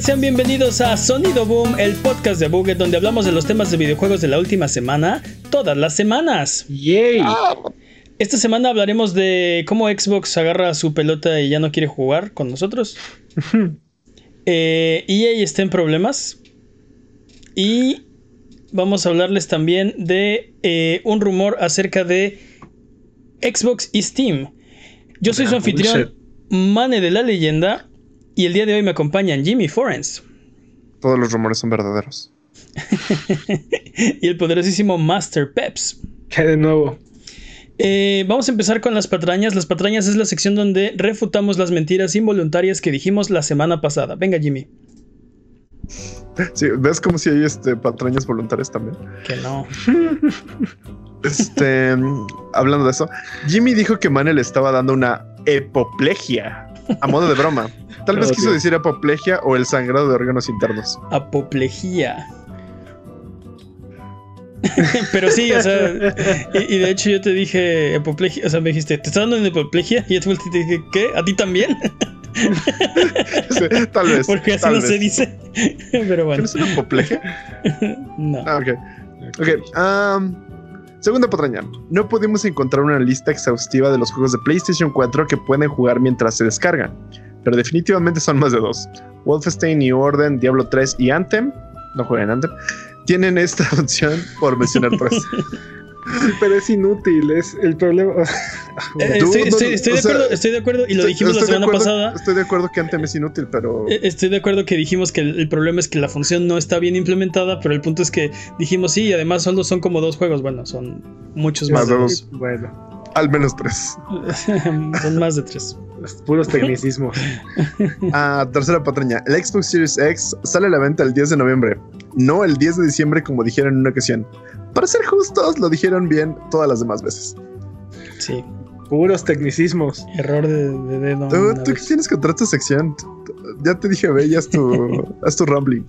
Buget, sean bienvenidos a Sonido Boom, el podcast de Buget donde hablamos de los temas de videojuegos de la última semana, todas las semanas. ¡Yay! Esta semana hablaremos de cómo Xbox agarra su pelota y ya no quiere jugar con nosotros. eh, EA está en problemas. Y vamos a hablarles también de eh, un rumor acerca de Xbox y Steam. Yo soy su anfitrión, Mane de la Leyenda, y el día de hoy me acompañan Jimmy Forens. Todos los rumores son verdaderos. y el poderosísimo Master Peps. ¿Qué de nuevo? Eh, vamos a empezar con las patrañas. Las patrañas es la sección donde refutamos las mentiras involuntarias que dijimos la semana pasada. Venga, Jimmy. Sí, ¿ves como si hay este, patrañas voluntarias también? Que no. Este, hablando de eso, Jimmy dijo que Manel estaba dando una epoplegia a modo de broma. Tal vez quiso decir apoplegia o el sangrado de órganos internos. Apoplejía. Pero sí, o sea, y, y de hecho yo te dije apoplejía, o sea, me dijiste, ¿te está dando una apoplejía? Y yo te dije, ¿qué? ¿A ti también? Sí, tal vez. Porque así no vez. se dice. Pero bueno, ¿Tienes una no. Ah, ok. Ok. segunda patraña. No pudimos encontrar una lista exhaustiva de los juegos de PlayStation 4 que pueden jugar mientras se descargan. Pero definitivamente son más de dos. Wolfenstein, New Order, Diablo 3 y Anthem. No jueguen Anthem. Tienen esta opción por mencionar tres. Pero es inútil, es el problema. Eh, Dude, estoy, no, estoy- no, estoy o de sea, acuerdo, estoy de acuerdo, y lo dijimos la semana acuerdo- pasada. Estoy de acuerdo que Anthem es inútil, pero. Eh, Estoy de acuerdo que dijimos que el, el problema es que la función no está bien implementada, pero el punto es que dijimos sí, y además solo son como dos juegos. Bueno, son muchos más Más de dos. Bueno, Al menos tres. son más de tres. Los puros tecnicismos. Ah, tercera patraña. El Xbox Series X sale a la venta el 10 de noviembre, no el 10 de diciembre como dijeron en una ocasión. Para ser justos, lo dijeron bien todas las demás veces. Sí, Puros tecnicismos. error de, de dedo. ¿Tú, tú qué tienes contra esta sección? Ya te dije, ve, ya es tu, haz tu rambling,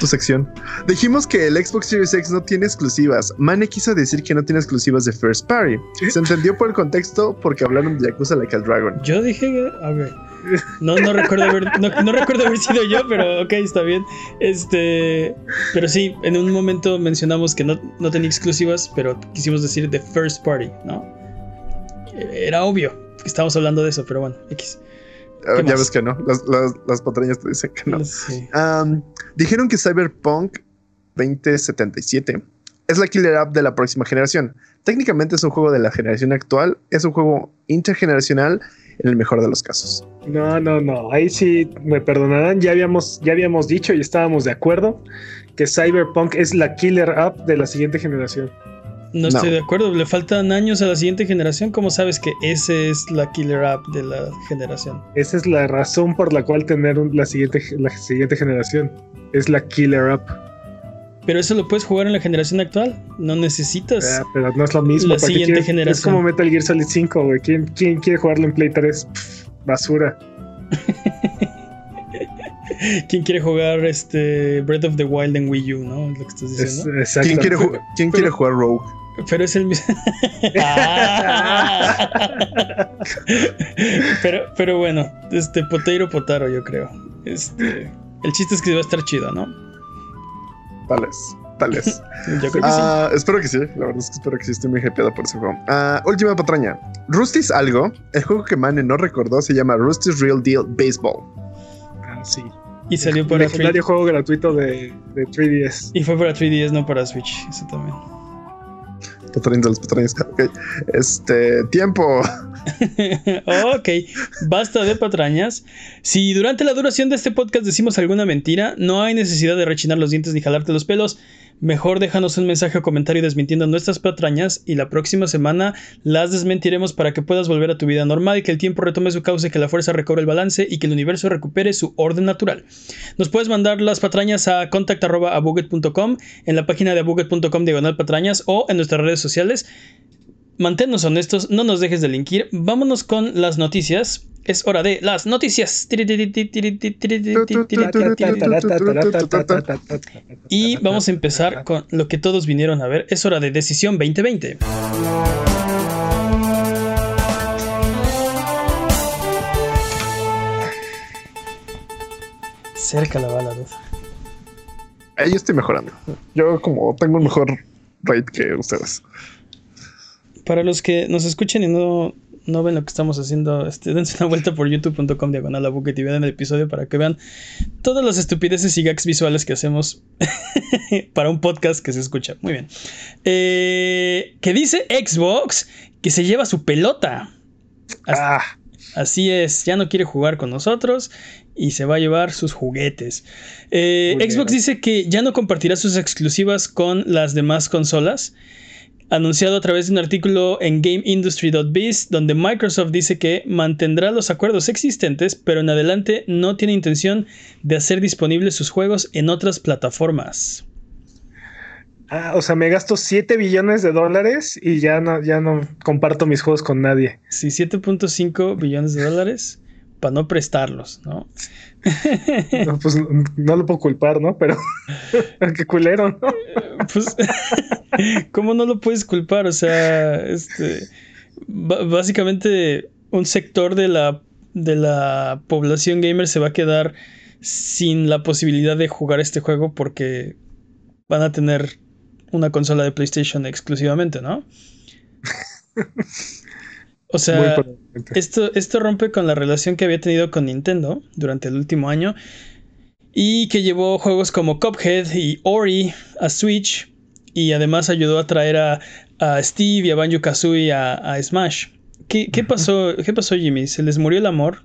tu sección. Dijimos que el Xbox Series X no tiene exclusivas. Mane quiso decir que no tiene exclusivas de First Party. Se entendió por el contexto porque hablaron de Yakuza Like a Dragon. Yo dije que. ok. No, no recuerdo haber, no, no recuerdo haber sido yo, pero ok, está bien. Este. Pero sí, en un momento mencionamos que no, no tenía exclusivas, pero quisimos decir the first party, ¿no? Era obvio que estábamos hablando de eso, pero bueno, X. Ah, ¿Qué ya más? ves que no, las, las, las patrañas te dicen que no. Sí. Um, dijeron que Cyberpunk 2077 es la killer app de la próxima generación. Técnicamente es un juego de la generación actual, es un juego intergeneracional en el mejor de los casos. No, no, no. Ahí sí me perdonarán. Ya habíamos, ya habíamos dicho y estábamos de acuerdo que Cyberpunk es la killer app de la siguiente generación. No estoy de acuerdo, le faltan años a la siguiente generación. ¿Cómo sabes que ese es la killer app de la generación? Esa es la razón por la cual tener un- la, siguiente, la siguiente generación. Es la killer app. Pero eso lo puedes jugar en la generación actual. No necesitas. Ah, pero no es lo mismo. La ¿para qué siguiente quieres? generación. Es como Metal Gear Solid 5, güey. ¿Quién, quién quiere jugarlo en Play 3? Pff, basura. ¿Quién quiere jugar este Breath of the Wild en Wii U, no? Es lo que estás Es, diciendo. exacto. ¿Quién quiere, ju- quién quiere jugar Rogue? Pero es el mismo. Ah. pero, pero bueno, este Poteiro Potaro, yo creo. Este. El chiste es que va a estar chido, ¿no? Tal vez, tal vez. Yo creo que sí. Ah, espero que sí, la verdad es que espero que sí, estoy muy hypeado por ese juego. Ah, última patraña. Rusty's algo, el juego que Mane no recordó se llama Rusty's Real Deal Baseball. Ah, sí. Y salió El para 3 juego gratuito de, de 3DS. Y fue para 3DS, no para Switch. Eso también. Patrañas de las patrañas. Ok. Este, tiempo. ok, basta de patrañas. Si durante la duración de este podcast decimos alguna mentira, no hay necesidad de rechinar los dientes ni jalarte los pelos. Mejor déjanos un mensaje o comentario desmintiendo nuestras patrañas y la próxima semana las desmentiremos para que puedas volver a tu vida normal, que el tiempo retome su cauce, que la fuerza recobre el balance y que el universo recupere su orden natural. Nos puedes mandar las patrañas a contact.abuget.com, en la página de abuget.com diagonal patrañas o en nuestras redes sociales. Manténnos honestos, no nos dejes de linkir. Vámonos con las noticias. Es hora de las noticias. Y vamos a empezar con lo que todos vinieron a ver. Es hora de Decisión 2020. Cerca la bala. Ahí yo estoy mejorando. Yo como tengo un mejor rate que ustedes. Para los que nos escuchen y no, no ven lo que estamos haciendo, este, dense una vuelta por youtube.com diagonal a Bucket y vean el episodio para que vean todas las estupideces y gags visuales que hacemos para un podcast que se escucha. Muy bien. Eh, que dice Xbox que se lleva su pelota. Así, Ah, así es, ya no quiere jugar con nosotros y se va a llevar sus juguetes. Eh, Xbox bien. dice que ya no compartirá sus exclusivas con las demás consolas. Anunciado a través de un artículo en GameIndustry.biz, donde Microsoft dice que mantendrá los acuerdos existentes, pero en adelante no tiene intención de hacer disponibles sus juegos en otras plataformas. ah, o sea, me gasto 7 billones de dólares y ya no, ya no comparto mis juegos con nadie. Sí, 7.5 billones de dólares para no prestarlos, ¿no? No, pues no, lo puedo culpar, ¿no? Pero qué culero, ¿no? Pues, ¿cómo no lo puedes culpar? O sea, este, básicamente un sector de la, de la población gamer se va a quedar sin la posibilidad de jugar este juego porque van a tener una consola de PlayStation exclusivamente, ¿no? O sea. Esto, esto rompe con la relación que había tenido con Nintendo durante el último año y que llevó juegos como Cuphead y Ori a Switch y además ayudó a traer a, a Steve y a Banjo Kazooie a, a Smash. ¿Qué, qué pasó, ¿Qué pasó, Jimmy? ¿Se les murió el amor?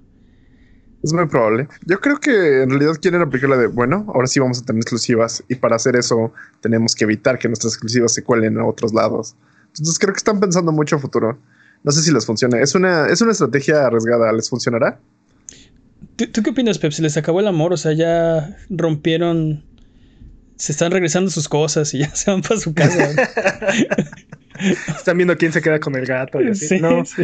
Es muy probable. Yo creo que en realidad quieren aplicar la de, bueno, ahora sí vamos a tener exclusivas y para hacer eso tenemos que evitar que nuestras exclusivas se cuelen a otros lados. Entonces creo que están pensando mucho a futuro. No sé si les funciona. Es una, es una estrategia arriesgada. ¿Les funcionará? ¿Tú, tú qué opinas, Pep? ¿Se les acabó el amor? O sea, ya rompieron... Se están regresando sus cosas y ya se van para su casa. Están viendo quién se queda con el gato. Y así. Sí, no, sí.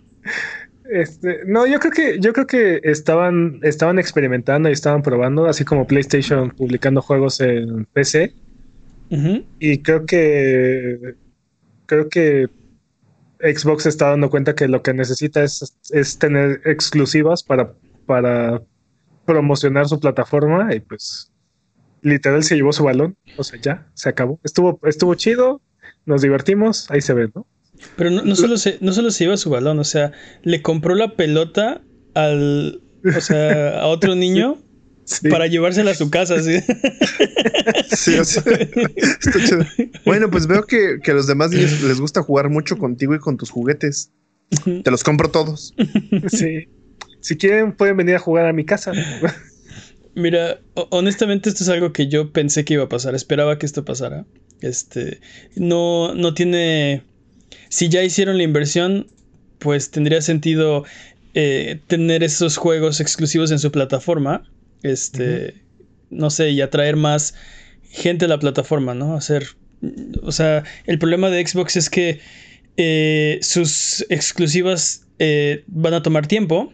este, no, yo creo que, yo creo que estaban, estaban experimentando y estaban probando, así como PlayStation publicando juegos en PC. Y creo que creo que Xbox se está dando cuenta que lo que necesita es, es tener exclusivas para, para promocionar su plataforma y pues literal se llevó su balón. O sea, ya, se acabó. Estuvo, estuvo chido, nos divertimos, ahí se ve, ¿no? Pero no, no solo se, no solo se lleva su balón, o sea, le compró la pelota al, o sea, a otro niño Sí. para llevársela a su casa. ¿sí? Sí, o sea, está chido. Bueno, pues veo que, que a los demás niños les gusta jugar mucho contigo y con tus juguetes. Te los compro todos. Sí. Si quieren, pueden venir a jugar a mi casa. Mira, ho- honestamente esto es algo que yo pensé que iba a pasar, esperaba que esto pasara. Este, no, no tiene, si ya hicieron la inversión, pues tendría sentido eh, tener esos juegos exclusivos en su plataforma, este, no sé, y atraer más gente a la plataforma, ¿no? Hacer, o sea, el problema de Xbox es que eh, sus exclusivas eh, van a tomar tiempo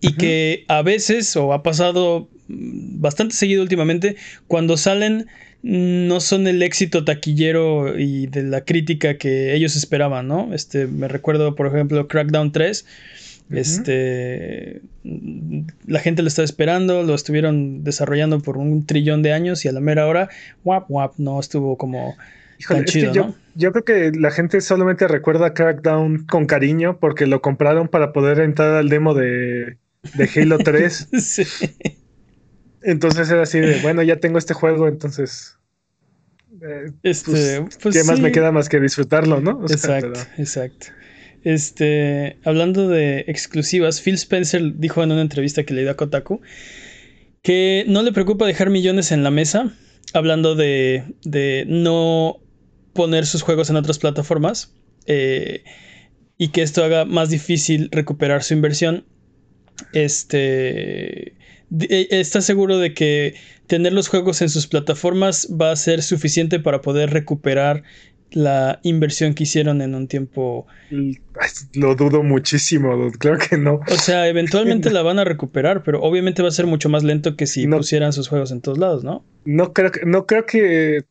y que a veces, o ha pasado bastante seguido últimamente, cuando salen no son el éxito taquillero y de la crítica que ellos esperaban, ¿no? Este, me recuerdo, por ejemplo, Crackdown 3. Este, la gente lo estaba esperando, lo estuvieron desarrollando por un trillón de años y a la mera hora, wap, wap, no estuvo como Híjole, tan es que chido, yo, creo que la gente solamente recuerda Crackdown con cariño porque lo compraron para poder entrar al demo de, de Halo 3. Sí. Entonces era así de, bueno, ya tengo este juego, entonces... eh, Este, pues ¿Qué más me queda más que disfrutarlo, no? O sea, Exacto, pero- exacto. Este, hablando de exclusivas, Phil Spencer dijo en una entrevista que le dio a Kotaku que no le preocupa dejar millones en la mesa, hablando de, de no poner sus juegos en otras plataformas eh, y que esto haga más difícil recuperar su inversión. Este, eh, está seguro de que tener los juegos en sus plataformas va a ser suficiente para poder recuperar la inversión que hicieron en un tiempo. Ay, Lo dudo muchísimo, claro que no. O sea, eventualmente la van a recuperar, pero obviamente va a ser mucho más lento que si No. pusieran sus juegos en todos lados, ¿no? No creo que, no creo que,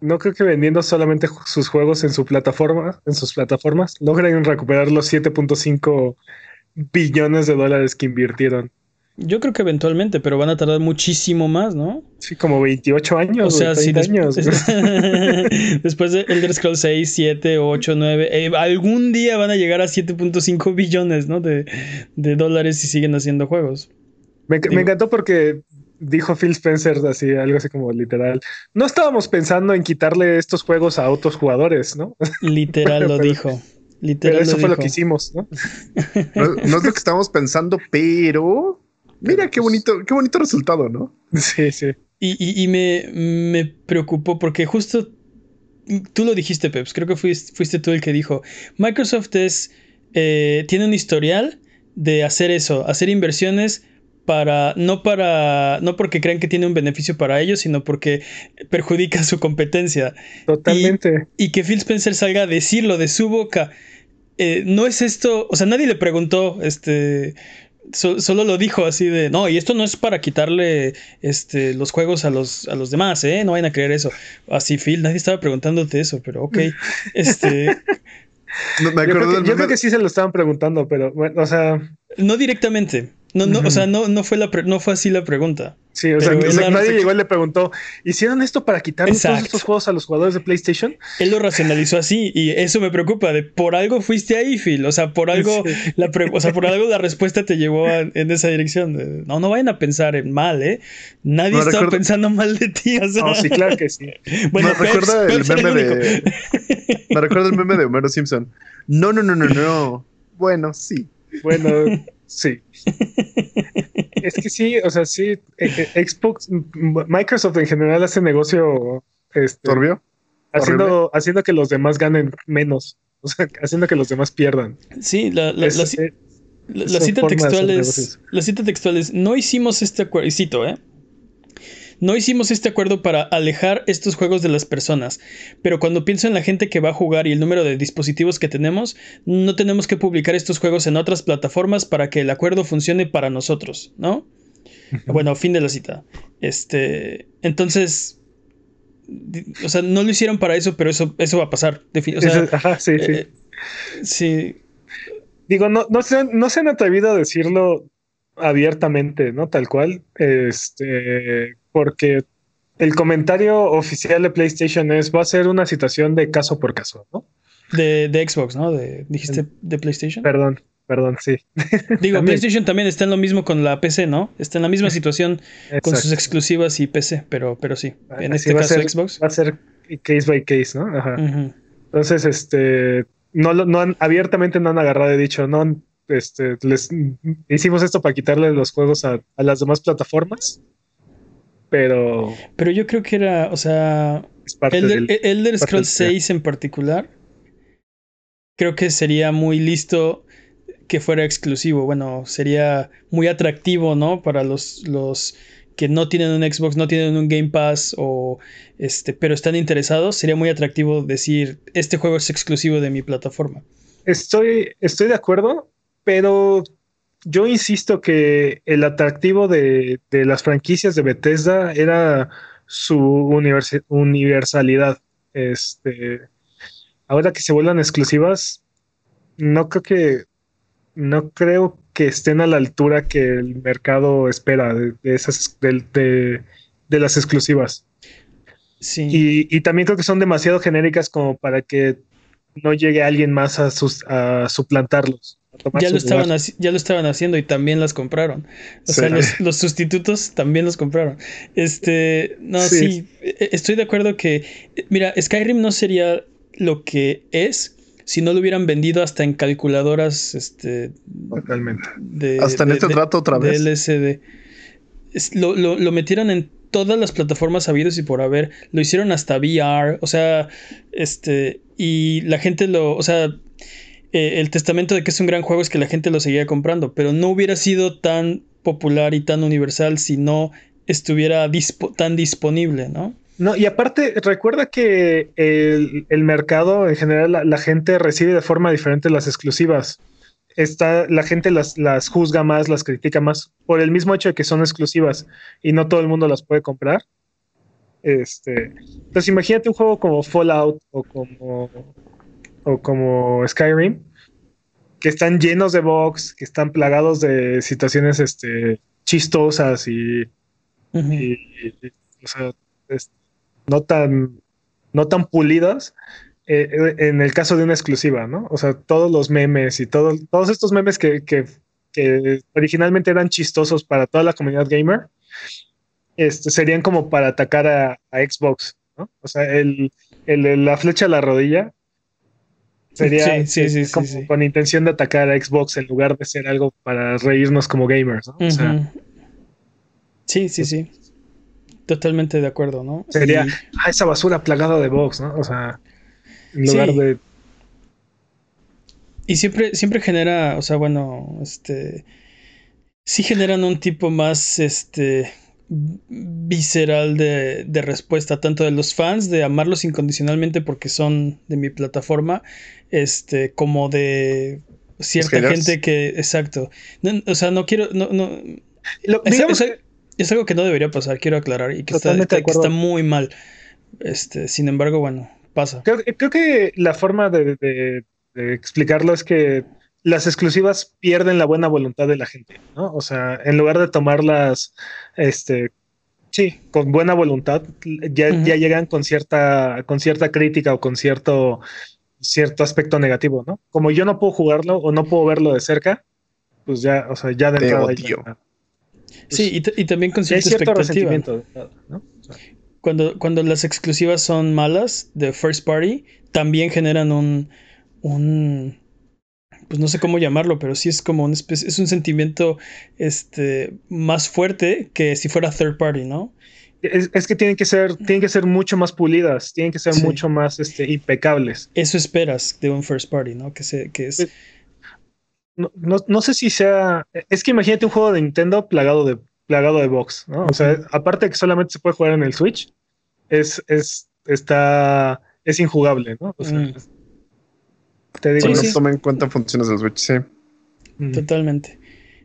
no creo que vendiendo solamente sus juegos en su plataforma, en sus plataformas, logren recuperar los 7.5 billones de dólares que invirtieron. Yo creo que eventualmente, pero van a tardar muchísimo más, ¿no? Sí, como 28 años. O sea, güey, sí, 30 des- años. después de Elder Scrolls 6, 7, 8, 9, eh, algún día van a llegar a 7.5 billones, ¿no? De, de dólares y siguen haciendo juegos. Me, encantó porque dijo Phil Spencer así, algo así como literal. No estábamos pensando en quitarle estos juegos a otros jugadores, ¿no? Literal lo Pero- dijo. Literal Pero eso lo fue lo que hicimos, ¿no? No, no es lo que estábamos pensando, pero mira qué bonito, qué bonito resultado, ¿no? Sí, sí. Y, y- y me, me preocupó porque justo tú lo dijiste, Peps. Creo que fuiste, fuiste tú el que dijo. Microsoft es. eh, tiene un historial de hacer eso, hacer inversiones para. No para. No porque crean que tiene un beneficio para ellos, sino porque perjudica su competencia. Totalmente. Y que Phil Spencer salga a decirlo de su boca. eh, no es esto. O sea, nadie le preguntó. Este. So- solo lo dijo así de. No, y esto no es para quitarle este, los juegos a los, a los demás, ¿eh? No vayan a creer eso. Así, Phil, nadie estaba preguntándote eso, pero ok. Este. No, me Yo, creo que, yo creo que sí se lo estaban preguntando, pero bueno, o sea, No directamente. No, no, o sea, no, no, fue la no fue así la pregunta. sí, o sea, o nadie llegó y le preguntó, ¿hicieron esto para quitar todos estos juegos a los jugadores de PlayStation? Él lo racionalizó así y eso me preocupa. De por algo fuiste ahí, Phil. O sea, por algo, Sí. la, o sea, por algo la respuesta te llevó a- en esa dirección. De, no, no vayan a pensar en mal, ¿eh? Nadie No, estaba recuerdo- pensando mal de ti. O sea, No, sí, claro que sí. bueno, me Peps- recuerda el Peps meme de. Me recuerda el meme de Homero Simpson. No, no, no, no, no. Bueno, sí. Bueno, sí. Es que sí, o sea, sí, eh, eh, Xbox, Microsoft en general hace negocio este, ¿Torbio? haciendo, haciendo que los demás ganen menos, o sea, haciendo que los demás pierdan. Sí, la, la- Es- la la- es la una cita textual es. La cita textual es. No hicimos este acuerdo. Y cito, ¿eh? No hicimos este acuerdo para alejar estos juegos de las personas, pero cuando pienso en la gente que va a jugar y el número de dispositivos que tenemos, no tenemos que publicar estos juegos en otras plataformas para que el acuerdo funcione para nosotros, ¿no? Bueno, fin de la cita. Este, entonces, o sea, no lo hicieron para eso, pero eso, eso va a pasar. O sea, ajá, sí, sí. eh, sí, Digo, no, no, se, no se han atrevido a decirlo abiertamente, ¿no? Tal cual. Este, porque el comentario oficial de PlayStation es, va a ser una situación de caso por caso, ¿no? de, de Xbox, ¿no? De, dijiste de PlayStation. Perdón, perdón, sí. Digo, también. PlayStation también está en lo mismo con la PC, ¿no? Está en la misma situación con sus exclusivas y PC, pero, pero sí. En Así este caso, ser- Xbox. Va a ser case by case, ¿no? Ajá. Entonces, este, no, no han, abiertamente no han agarrado y dicho, no, este, les hicimos esto para quitarle los juegos a, a las demás plataformas, pero Pero yo creo que era, o sea, Elder, del... Elder parte Scrolls del- 6 en particular, creo que sería muy listo que fuera exclusivo. Bueno, sería muy atractivo, ¿no? Para los, los que no tienen un Xbox, no tienen un Game Pass o este, pero están interesados, sería muy atractivo decir, este juego es exclusivo de mi plataforma. Estoy, estoy de acuerdo, pero yo insisto que el atractivo de, de las franquicias de Bethesda era su universalidad. Este, ahora que se vuelvan exclusivas, no creo que no creo que estén a la altura que el mercado espera de, de esas de, de- de las exclusivas. Sí. Y, y también creo que son demasiado genéricas como para que no llegue alguien más a, sus, a suplantarlos. Ya lo, estaban ya lo estaban haciendo y también las compraron. O sea, los, los sustitutos también los compraron. Este, no, sí, Sí. e- estoy de acuerdo que, eh, mira, Skyrim no sería lo que es si no lo hubieran vendido hasta en calculadoras, este, Totalmente. de, Hasta en de- este de- trato otra vez. LCD. Lo, lo, lo metieron en todas las plataformas habidos y por haber. Lo hicieron hasta VR. O sea, este. Y la gente lo. O sea. Eh, el testamento de que es un gran juego es que la gente lo seguía comprando. Pero no hubiera sido tan popular y tan universal si no estuviera tan disponible, ¿no? No, y aparte, recuerda que el, mercado en general, la, gente recibe de forma diferente las exclusivas. Está, la gente las, las juzga más, las critica más por el mismo hecho de que son exclusivas y no todo el mundo las puede comprar. Este, entonces imagínate un juego como Fallout o como, o como Skyrim, que están llenos de bugs, que están plagados de situaciones este, chistosas y, Ujú. y- y- o sea, es- no tan no tan pulidas eh, eh, en el caso de una exclusiva, ¿no? O sea, todos los memes y todo, todos estos memes que, que- que originalmente eran chistosos para toda la comunidad gamer, este, serían como para atacar a, a Xbox, ¿no? O sea, el- el- la flecha a la rodilla sería Sí, sí, como con intención de atacar a Xbox en lugar de ser algo para reírnos como gamers, ¿no? O sea, Ujú. Sí, sí, sí. Totalmente de acuerdo, ¿no? Sería- Y- ah, esa basura plagada de box, ¿no? O sea, en lugar de Y siempre, siempre genera, o sea, bueno, este. Sí generan un tipo más, este. visceral de, de respuesta, tanto de los fans, de amarlos incondicionalmente porque son de mi plataforma, este, como de cierta gente que. Exacto. No, o sea, no quiero. No, no, Lo- es, digamos es- que- es algo que no debería pasar, quiero aclarar, y que, está, que está muy mal. Este, sin embargo, bueno, pasa. creo, creo que la forma de, de- de explicarlo es que las exclusivas pierden la buena voluntad de la gente, ¿no? O sea, en lugar de tomarlas, este, sí, con buena voluntad, ya, ya llegan con cierta, con cierta crítica o con cierto, cierto aspecto negativo, ¿no? Como yo no puedo jugarlo o no puedo verlo de cerca, pues ya, o sea, ya de Te entrada odio. ya- Sí, y, también con cierta cierto expectativa. ¿no? O sea, Cuando, cuando las exclusivas son malas de first party, también generan un, un pues no sé cómo llamarlo, pero sí es como una especie, es un sentimiento este más fuerte que si fuera third party, ¿no? Es, es que tienen que ser, tienen que ser mucho más pulidas, tienen que ser Sí. mucho más este, impecables. Eso esperas de un first party, ¿no? Que se, que es Pues, No, no, no sé si sea. Es que imagínate un juego de Nintendo plagado de, plagado de box, ¿no? O sea, aparte de que solamente se puede jugar en el Switch, es, es, está, es injugable, ¿no? O sea, Mm. te digo, Sí, no sí. toma en cuenta funciones del Switch, sí. Totalmente.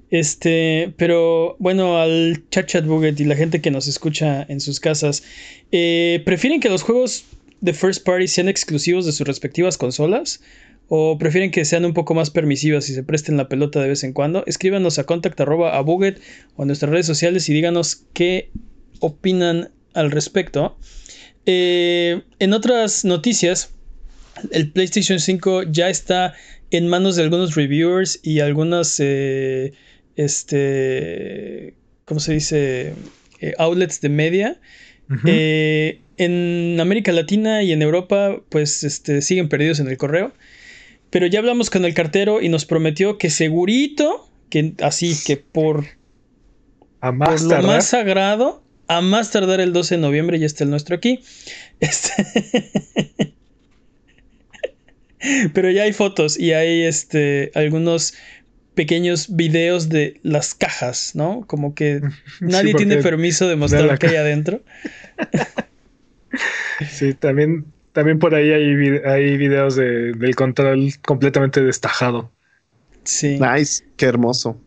Este, pero bueno, al chat chat buget y la gente que nos escucha en sus casas, eh, ¿prefieren que los juegos de first party sean exclusivos de sus respectivas consolas? ¿O prefieren que sean un poco más permisivas y se presten la pelota de vez en cuando? Escríbanos a contact a buget o en nuestras redes sociales y díganos qué opinan al respecto. Eh, en otras noticias, el PlayStation 5 ya está en manos de algunos reviewers y algunas, eh, este, ¿cómo se dice? Eh, outlets de media. Eh, en América Latina y en Europa, pues este, siguen perdidos en el correo. Pero ya hablamos con el cartero y nos prometió que segurito, que así que por, a por más lo tardar. más sagrado, a más tardar el 12 de noviembre ya está el nuestro aquí. Este... Pero ya hay fotos y hay este algunos pequeños videos de las cajas, ¿no? Como que nadie tiene permiso de mostrar lo que hay adentro. Sí, también, también por ahí hay, vi- hay videos de- del control completamente destajado. Sí. Nice, qué hermoso.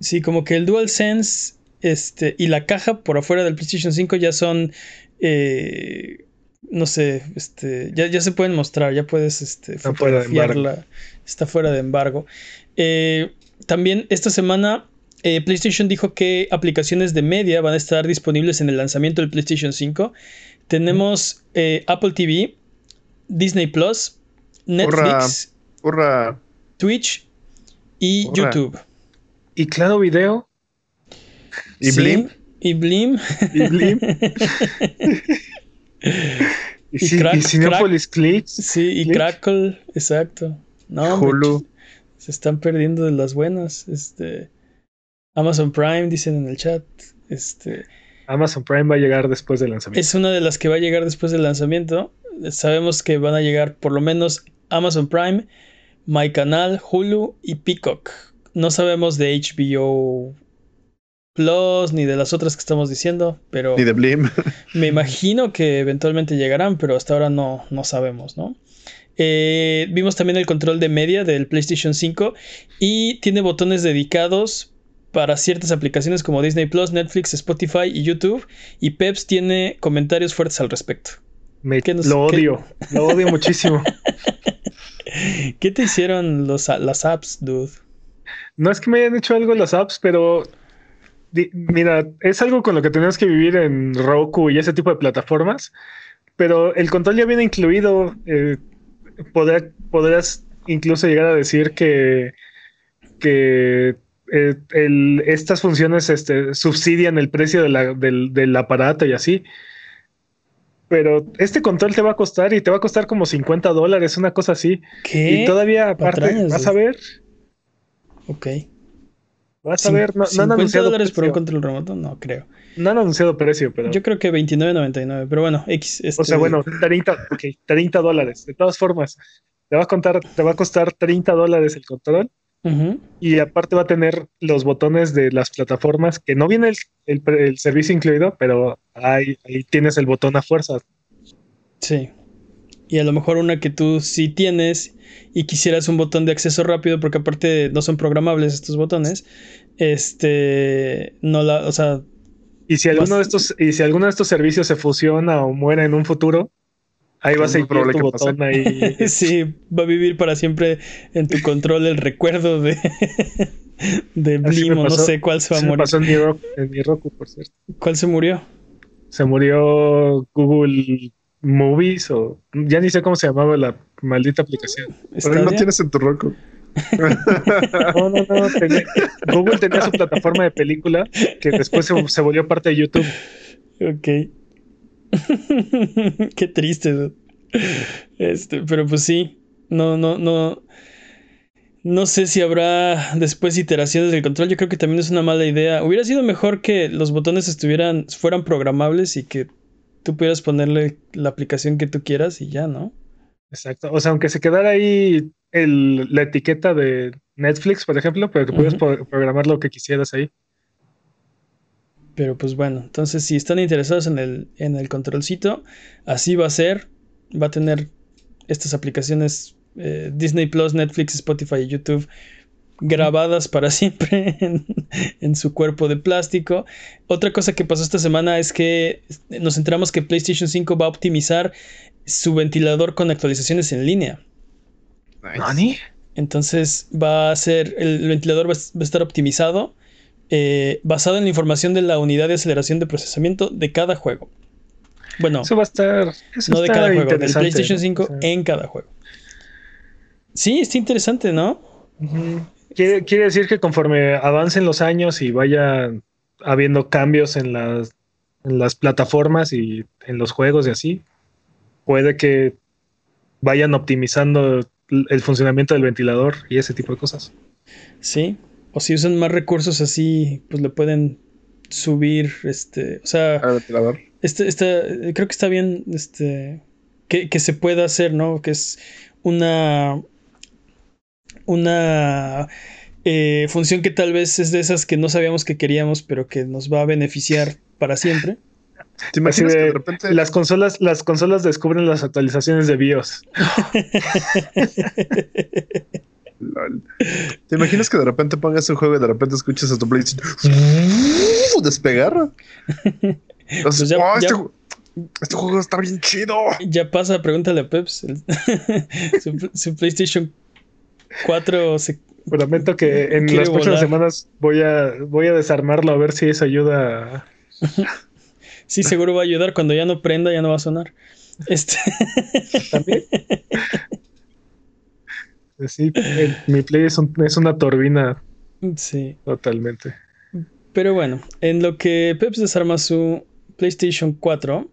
Sí, como que el DualSense este, y la caja por afuera del PlayStation 5 ya son. eh, no sé, este, ya, ya se pueden mostrar, ya puedes este, Está fuera de fotografiarla. Está fuera de embargo. Eh, también esta semana eh, PlayStation dijo que aplicaciones de media van a estar disponibles en el lanzamiento del PlayStation 5. Tenemos eh, Apple TV, Disney Plus, Netflix. Twitch y. YouTube. Y claro, video. ¿Y Sí, Blim? Y Blim. Y Blim. Y, Y sí, Crack- y Cinepolis Clicks. Sí, y Click. Crackle, exacto. No, Hulu. Se están perdiendo de las buenas. Este, Amazon Prime, dicen en el chat. Este, Amazon Prime va a llegar después del lanzamiento. es una de las que va a llegar después del lanzamiento. Sabemos que van a llegar por lo menos Amazon Prime, MyCanal, Hulu y Peacock. No sabemos de HBO Plus ni de las otras que estamos diciendo, pero Ni de Blim. me imagino que eventualmente llegarán, pero hasta ahora no, no sabemos, ¿no? Eh, vimos también el control de media del PlayStation 5 y tiene botones dedicados para ciertas aplicaciones como Disney Plus, Netflix, Spotify y YouTube. Y Peps tiene comentarios fuertes al respecto. Me- ¿Qué nos- lo qué- odio. Lo odio muchísimo. ¿Qué te hicieron los, las apps, dude? No es que me hayan hecho algo las apps, pero di- mira, es algo con lo que tenemos que vivir en Roku y ese tipo de plataformas, pero el control ya viene incluido. eh, podrá- podrás incluso llegar a decir que, que eh, el- estas funciones este, subsidian el precio de la- del, del aparato y así. Pero este control te va a costar y te va a costar como 50 dólares, una cosa así. ¿Qué? Y todavía aparte, Patrañas, vas a ver, Ok. Vas a ver, no, no han 50 anunciado dólares por un precio. control remoto, no creo. No han anunciado precio, pero. Yo creo que 29.99, pero bueno, X. o este, sea, bueno, 30, ok, 30 dólares. De todas formas, te va a contar, te va a costar 30 dólares el control. Y aparte va a tener los botones de las plataformas, que no viene el, el el servicio incluido, pero ahí, ahí tienes el botón a fuerza. Sí. Y a lo mejor una que tú sí tienes y quisieras un botón de acceso rápido, porque aparte no son programables estos botones. Este. No la. O sea. Y si alguno Vas- de estos, y si alguno de estos servicios se fusiona o muere en un futuro, ahí va a seguir tu botón ahí. sí, va a vivir para siempre en tu control el recuerdo de. de Blim, no sé cuál se va a morir. pasó en mi, Roku, en mi Roku, por cierto. ¿Cuál se murió? Se murió Google Movies o ya ni sé cómo se llamaba la maldita aplicación. Pero no tienes en tu Roku. No, no, no. tenía- Google tenía su plataforma de película que después se, se volvió parte de YouTube. Ok. Qué triste. dude. Este, pero pues sí. No, no, no. No sé si habrá después iteraciones del control. Yo creo que también es una mala idea. Hubiera sido mejor que los botones estuvieran, fueran programables y que tú pudieras ponerle la aplicación que tú quieras y ya, ¿no? Exacto. O sea, aunque se quedara ahí el- la etiqueta de Netflix, por ejemplo, pero que Ujú. pro- programar lo que quisieras ahí. Pero pues bueno, entonces si están interesados en el, en el controlcito, así va a ser. Va a tener estas aplicaciones eh, Disney Plus, Netflix, Spotify y YouTube grabadas para siempre en, en su cuerpo de plástico. Otra cosa que pasó esta semana es que nos enteramos que PlayStation 5 va a optimizar su ventilador con actualizaciones en línea. Nice. Entonces va a ser, el ventilador va a estar optimizado eh, basado en la información de la unidad de aceleración de procesamiento de cada juego. Bueno, Eso va a estar. Eso no de cada juego, del PlayStation ¿no? 5 O sea, en cada juego. Sí, está interesante, ¿no? ujú. Quiere, quiere decir que conforme avancen los años y vaya habiendo cambios en las, en las plataformas y en los juegos y así, puede que vayan optimizando el funcionamiento del ventilador y ese tipo de cosas. Sí. O si usan más recursos así, pues le pueden subir, este, o sea, Al ventilador. Este, este, creo que está bien este, que, que se pueda hacer, ¿no? Que es una, una eh, función que tal vez es de esas que no sabíamos que queríamos, pero que nos va a beneficiar para siempre. ¿Te imaginas que de, repente las consolas, las consolas descubren las actualizaciones de BIOS. Lol. ¿Te imaginas que de repente pongas un juego y de repente escuchas a tu PlayStation despegar? O sea, Pues ya- "Oh, este, ya- este juego está bien chido. Ya pasa, pregúntale a Peps. el- su, su PlayStation 4 se... Prometo que en las próximas volar. semanas voy a, voy a desarmarlo a ver si eso ayuda. Sí, seguro va a ayudar. Cuando ya no prenda, ya no va a sonar. Este... También. Sí, el- mi play es, un- es una turbina sí. totalmente. Pero bueno, en lo que Peps desarma su PlayStation 4,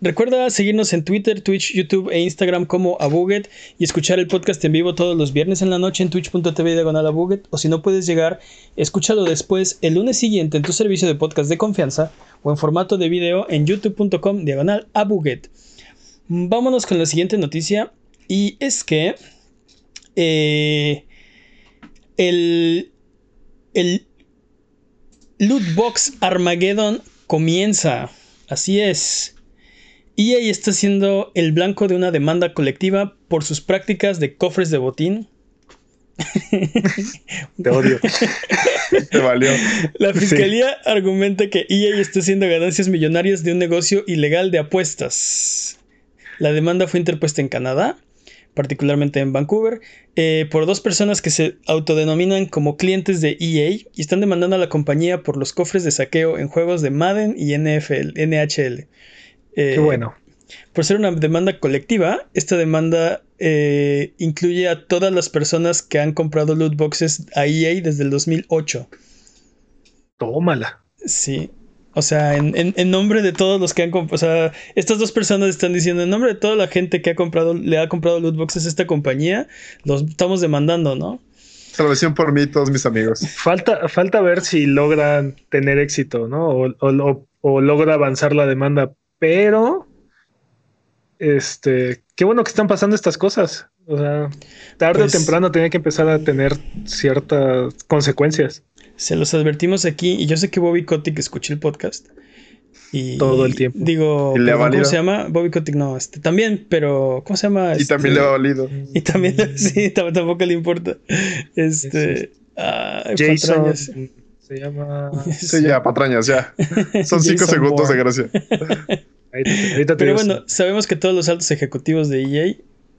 recuerda seguirnos en Twitter, Twitch, YouTube e Instagram como Abuget y escuchar el podcast en vivo todos los viernes en la noche en twitch.tv diagonal Abuget o si no puedes llegar, escúchalo después el lunes siguiente en tu servicio de podcast de confianza o en formato de video en youtube.com diagonal Abuget. Vámonos con la siguiente noticia y es que eh, el, el Lootbox Armageddon comienza. Así es. EA está siendo el blanco de una demanda colectiva por sus prácticas de cofres de botín. Te odio. Te valió. La fiscalía argumenta que EA está haciendo ganancias millonarias de un negocio ilegal de apuestas. La demanda fue interpuesta en Canadá particularmente en Vancouver, eh, por dos personas que se autodenominan como clientes de EA y están demandando a la compañía por los cofres de saqueo en juegos de Madden y NFL, NHL. Qué bueno. Por ser una demanda colectiva, esta demanda eh, incluye a todas las personas que han comprado loot boxes a EA desde el 2008. Tómala. Sí. O sea, en, nombre de todos los que han comprado. O sea, estas dos personas están diciendo: en nombre de toda la gente que ha comprado, le ha comprado loot boxes a esta compañía, los estamos demandando, ¿no? Salvación por mí, todos mis amigos. Falta, falta ver si logran tener éxito, ¿no? O, o logra avanzar la demanda. Pero este, qué bueno que están pasando estas cosas. O sea, tarde o pues temprano tenía que empezar a tener ciertas consecuencias. Se los advertimos aquí, y yo sé que Bobby Kotick escuché el podcast. Y, Todo el tiempo. Digo, ¿cómo se llama? Bobby Kotick, no, este, también, pero ¿cómo se llama? y también le ha valido. Y también, sí, tampoco le importa. Este, Jason, se llama. Sí, ya, patrañas, ya. Son cinco segundos de gracia. Pero bueno, sabemos que todos los altos ejecutivos de EA,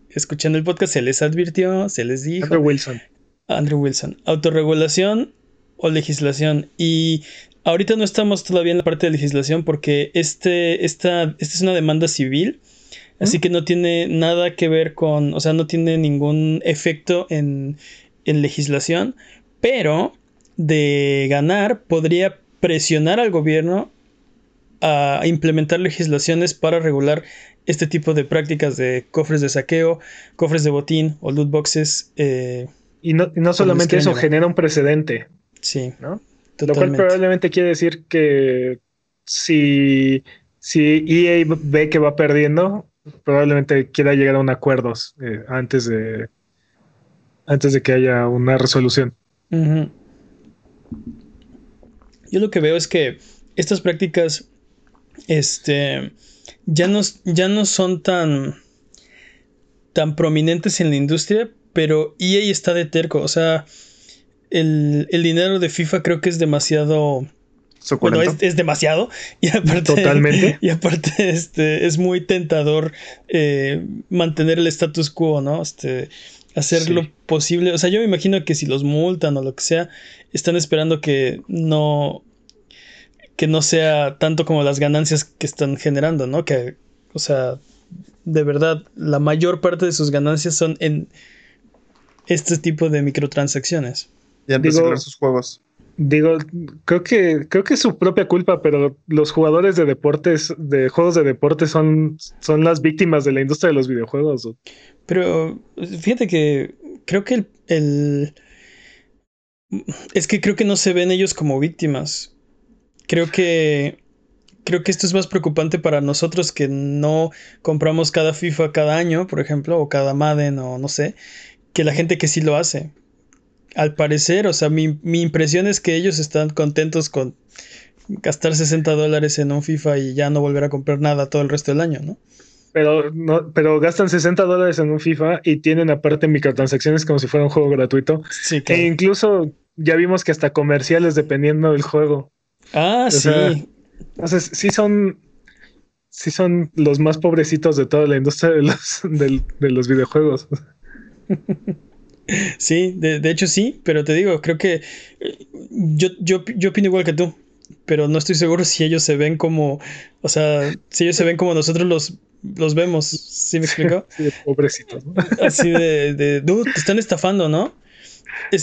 escuchando el podcast, se les advirtió, se les dijo. Andrew Wilson. Andrew Wilson. Autorregulación o legislación. Y ahorita no estamos todavía en la parte de legislación porque este, esta, esta es una demanda civil. Así que no tiene nada que ver con, o sea, no tiene ningún efecto en, en legislación, pero de ganar podría presionar al gobierno a implementar legislaciones para regular este tipo de prácticas de cofres de saqueo, cofres de botín o loot boxes. Eh, y no, solamente eso, genera un precedente. Sí. ¿no? Lo cual probablemente quiere decir que si, si EA ve que va perdiendo, probablemente quiera llegar a un acuerdo eh, antes, de, antes de que haya una resolución. Yo lo que veo es que estas prácticas este, ya no, ya no son tan, tan prominentes en la industria, pero EA está de terco, o sea, el, dinero de FIFA creo que es demasiado... Bueno, es, demasiado. Y aparte, Totalmente. Y aparte, este, es muy tentador eh, mantener el status quo, ¿no? Este, hacer lo posible. O sea, yo me imagino que si los multan o lo que sea, están esperando que no, que no sea tanto como las ganancias que están generando, ¿no? Que, o sea, de verdad, la mayor parte de sus ganancias son en este tipo de microtransacciones. Y antes de sus juegos. Digo, creo que, creo que es su propia culpa, pero los jugadores de deportes, de juegos de deportes, son, son las víctimas de la industria de los videojuegos. Pero fíjate que creo que el, el es que creo que no se ven ellos como víctimas creo que creo que esto es más preocupante para nosotros que no compramos cada FIFA cada año, por ejemplo, o cada Madden o no sé, que la gente que sí lo hace. Al parecer, o sea, mi, impresión es que ellos están contentos con gastar 60 dólares en un FIFA y ya no volver a comprar nada todo el resto del año, ¿no? Pero, no, pero gastan 60 dólares en un FIFA y tienen aparte microtransacciones como si fuera un juego gratuito. Sí, E incluso ya vimos que hasta comerciales dependiendo del juego. Ah, sí. entonces, sí son. Sí son los más pobrecitos de toda la industria de los, de, los videojuegos. Sí, de, hecho sí, pero te digo, creo que eh, yo, yo, yo opino igual que tú, pero no estoy seguro si ellos se ven como, o sea, si ellos se ven como nosotros los, los vemos, ¿sí me explico? Sí, de pobrecitos, ¿no? Así de, de, dude, te están estafando, ¿no?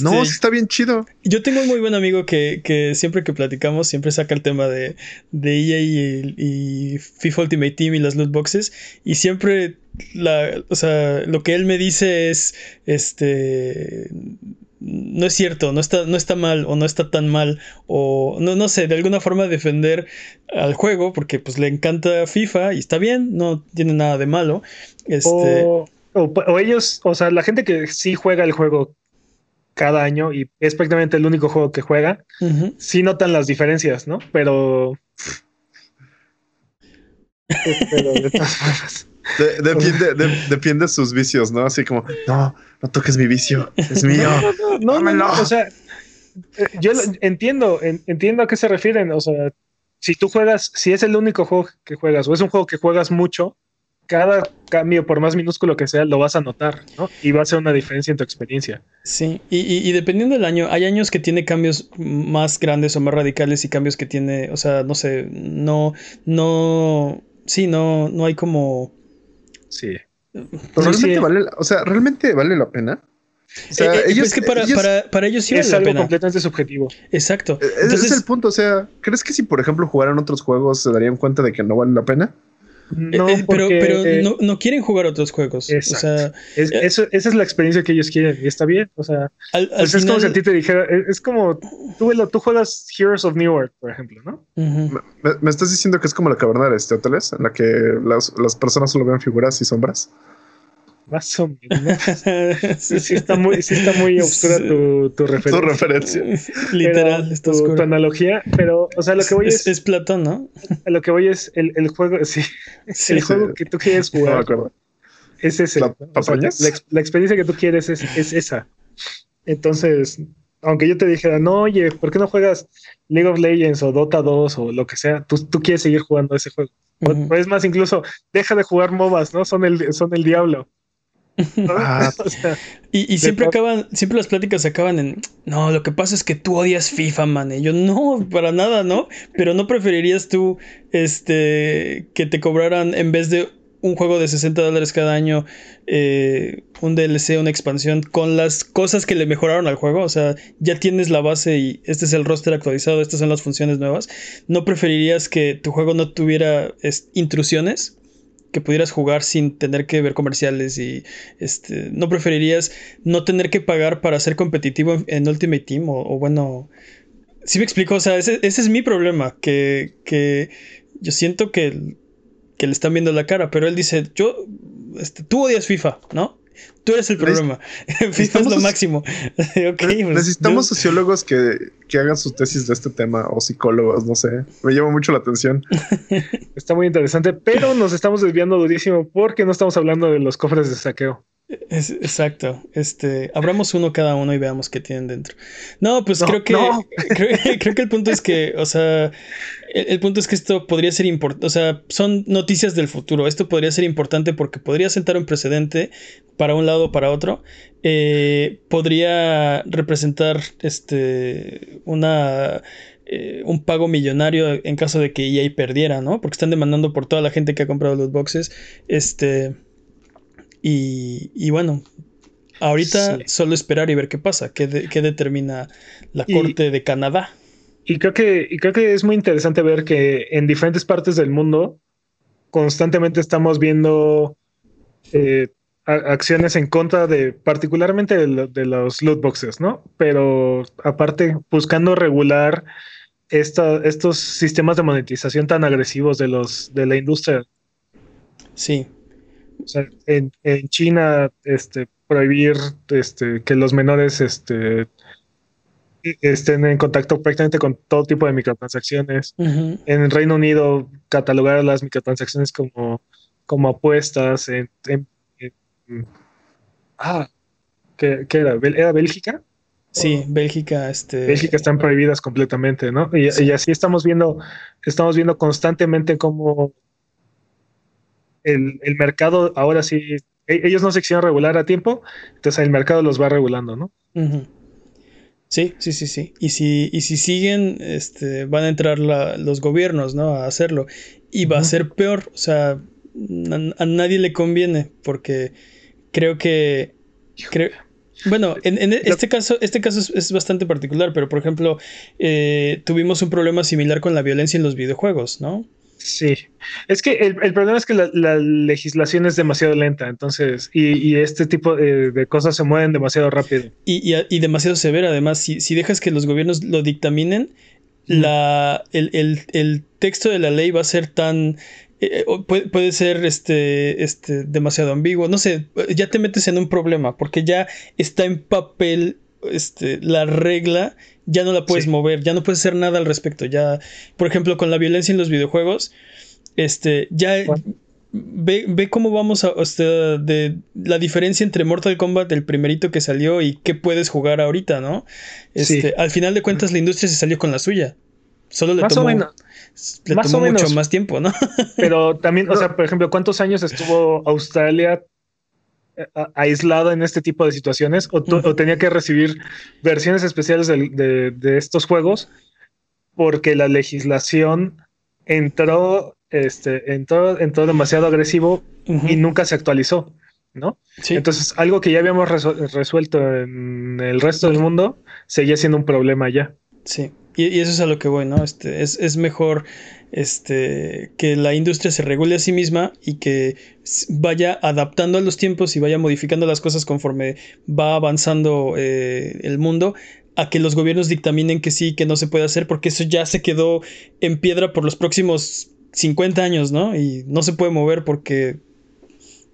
No, este, está bien chido. Yo tengo un muy buen amigo que, siempre que platicamos, siempre saca el tema de, de EA y, FIFA Ultimate Team y las loot boxes. Y siempre, la, o sea, lo que él me dice es, este, no es cierto, no está, no está mal o no está tan mal. O no, no sé, de alguna forma defender al juego porque pues le encanta FIFA y está bien, no tiene nada de malo. Este... o ellos, o sea, la gente que sí juega el juego cada año y es prácticamente el único juego que juega, sí notan las diferencias, ¿no? Pero. pero de todas formas. defiende, sus vicios, ¿no? Así como, no, no toques mi vicio, es mío. No, no, no, o sea, eh, yo entiendo, entiendo a qué se refieren. O sea, si tú juegas, si es el único juego que juegas o es un juego que juegas mucho, cada cambio, por más minúsculo que sea, lo vas a notar, ¿no? Y va a ser una diferencia en tu experiencia. Sí, y, y, y, dependiendo del año, hay años que tiene cambios más grandes o más radicales y cambios que tiene, o sea, no sé, no, no, sí, no, no hay como... Sí. realmente vale, o sea, realmente vale la pena. O sea, eh, ellos, es que para ellos, para, para ellos sí es vale algo la pena. completamente subjetivo. Exacto. Entonces, ese es el punto. O sea, ¿crees que si, por ejemplo, jugaran otros juegos se darían cuenta de que no vale la pena? No, eh, pero, porque, pero eh, no, no, quieren jugar otros juegos. Exacto. O sea, es, eh, eso, esa es la experiencia que ellos quieren y está bien. O sea, al, al pues es como si a ti te dijera, es, es como tú, tú, juegas Heroes of Newark, por ejemplo, ¿no? Uh -huh. me, me, estás diciendo que es como la caverna de Aristóteles, en la que las, las personas solo ven figuras y sombras. Más o menos. sí, sí, está muy, sí está muy oscura tu, tu referencia. Tu referencia. Literal, está tu, analogía, pero, o sea, lo que voy es, es, es Platón, ¿no? lo que voy es el, el juego, sí, Sí, el sí. juego que tú quieres No me jugar acuerdo. es ese. ¿La O sea, papañas? la, ex- la experiencia que tú quieres es, es esa. Entonces, aunque yo te dijera, no, oye, ¿por qué no juegas League of Legends o Dota 2 o lo que sea? Tú, tú quieres seguir jugando ese juego. O es más, incluso deja de jugar MOBAs, ¿no? Son el, son el diablo. Ah. O sea, Y, y siempre acaban, siempre las pláticas acaban en, no, lo que pasa es que tú odias FIFA, man. Y yo, no, para nada, ¿no? Pero no preferirías tú, este, que te cobraran en vez de un juego de 60 dólares cada año, eh, un DLC, una expansión, con las cosas que le mejoraron al juego. O sea, ya tienes la base y este es el roster actualizado, estas son las funciones nuevas. ¿No preferirías que tu juego no tuviera es, intrusiones? Que pudieras jugar sin tener que ver comerciales y este no preferirías no tener que pagar para ser competitivo en, Ultimate Team o, bueno sí me explico o sea ese, ese es mi problema que, que yo siento que, que le están viendo la cara pero él dice yo este, tú odias FIFA ¿no? Tú eres el problema. FIFA es lo máximo. okay, pues, Necesitamos sociólogos que, que, hagan sus tesis de este tema o psicólogos, no sé. Me llama mucho la atención. Está muy interesante, pero nos estamos desviando durísimo porque no estamos hablando de los cofres de saqueo. Es, exacto. Este, abramos uno cada uno y veamos qué tienen dentro. No, pues No, creo que no. creo, creo que el punto es que, o sea, el, el punto es que esto podría ser importante, o sea, son noticias del futuro. Esto podría ser importante porque podría sentar un precedente para un lado o para otro. Eh, podría representar este una eh, un pago millonario en caso de que EA perdiera, ¿no? Porque están demandando por toda la gente que ha comprado los boxes. Este. Y, y bueno, ahorita Sí. solo esperar y ver qué pasa, qué, de- qué determina la Y- Corte de Canadá. Y creo que, y creo que es muy interesante ver que en diferentes partes del mundo constantemente estamos viendo eh, acciones en contra de, particularmente de, lo- de los loot boxes, ¿no? Pero aparte, buscando regular esta- estos sistemas de monetización tan agresivos de los de la industria. Sí, O sea, en, en China, este, prohibir este, que los menores este, estén en contacto prácticamente con todo tipo de microtransacciones. En el Reino Unido, catalogar las microtransacciones como, como apuestas. En, en- en- ah, ¿qué, qué era? ¿Bel- ¿Era Bélgica? sí, Bélgica, este. Bélgica están prohibidas completamente, ¿no? Y, Sí. y así estamos viendo, estamos viendo constantemente cómo el, el mercado ahora sí, e- ellos no se quisieron regular a tiempo, entonces el mercado los va regulando, ¿no? ujú. Sí, sí, sí, sí. Y si, y si siguen, este, van a entrar la- los gobiernos, ¿no? A hacerlo. Y va a ser peor. O sea, a, a nadie le conviene. Porque creo que. creo- bueno, en, en este caso, este caso es, es bastante particular, pero por ejemplo, eh, tuvimos un problema similar con la violencia en los videojuegos, ¿no? Sí, es que el, el problema es que la, la legislación es demasiado lenta, entonces, y, y este tipo de, de cosas se mueven demasiado rápido. Y, y- y demasiado severa, además, si, si dejas que los gobiernos lo dictaminen, la, el, el- el texto de la ley va a ser tan... eh, o puede, puede ser este, este, demasiado ambiguo, no sé, ya te metes en un problema, porque ya está en papel este, la regla, ya no la puedes Sí. mover, ya no puedes hacer nada al respecto, ya, por ejemplo, con la violencia en los videojuegos, este, ya... Bueno. Ve, ve cómo vamos a, o sea, de la diferencia entre Mortal Kombat, el primerito que salió, y qué puedes jugar ahorita, ¿no? Este, Sí. Al final de cuentas, la industria se salió con la suya. Solo le Más o tomó, menos. le Más tomó o mucho menos. más tiempo, ¿no? Pero también, o sea, por ejemplo, ¿cuántos años estuvo Australia aislada en este tipo de situaciones? ¿O, o tenía que recibir versiones especiales de, de estos juegos porque la legislación entró, este, entró, entró demasiado agresivo y nunca se actualizó, ¿no? Sí. Entonces, algo que ya habíamos resu- resuelto en el resto del mundo seguía siendo un problema ya. Sí, y, y eso es a lo que voy, ¿no? Este, es, es mejor este, que la industria se regule a sí misma y que vaya adaptando a los tiempos y vaya modificando las cosas conforme va avanzando eh, el mundo, a que los gobiernos dictaminen que sí, que no se puede hacer, porque eso ya se quedó en piedra por los próximos 50 años, ¿no? Y no se puede mover porque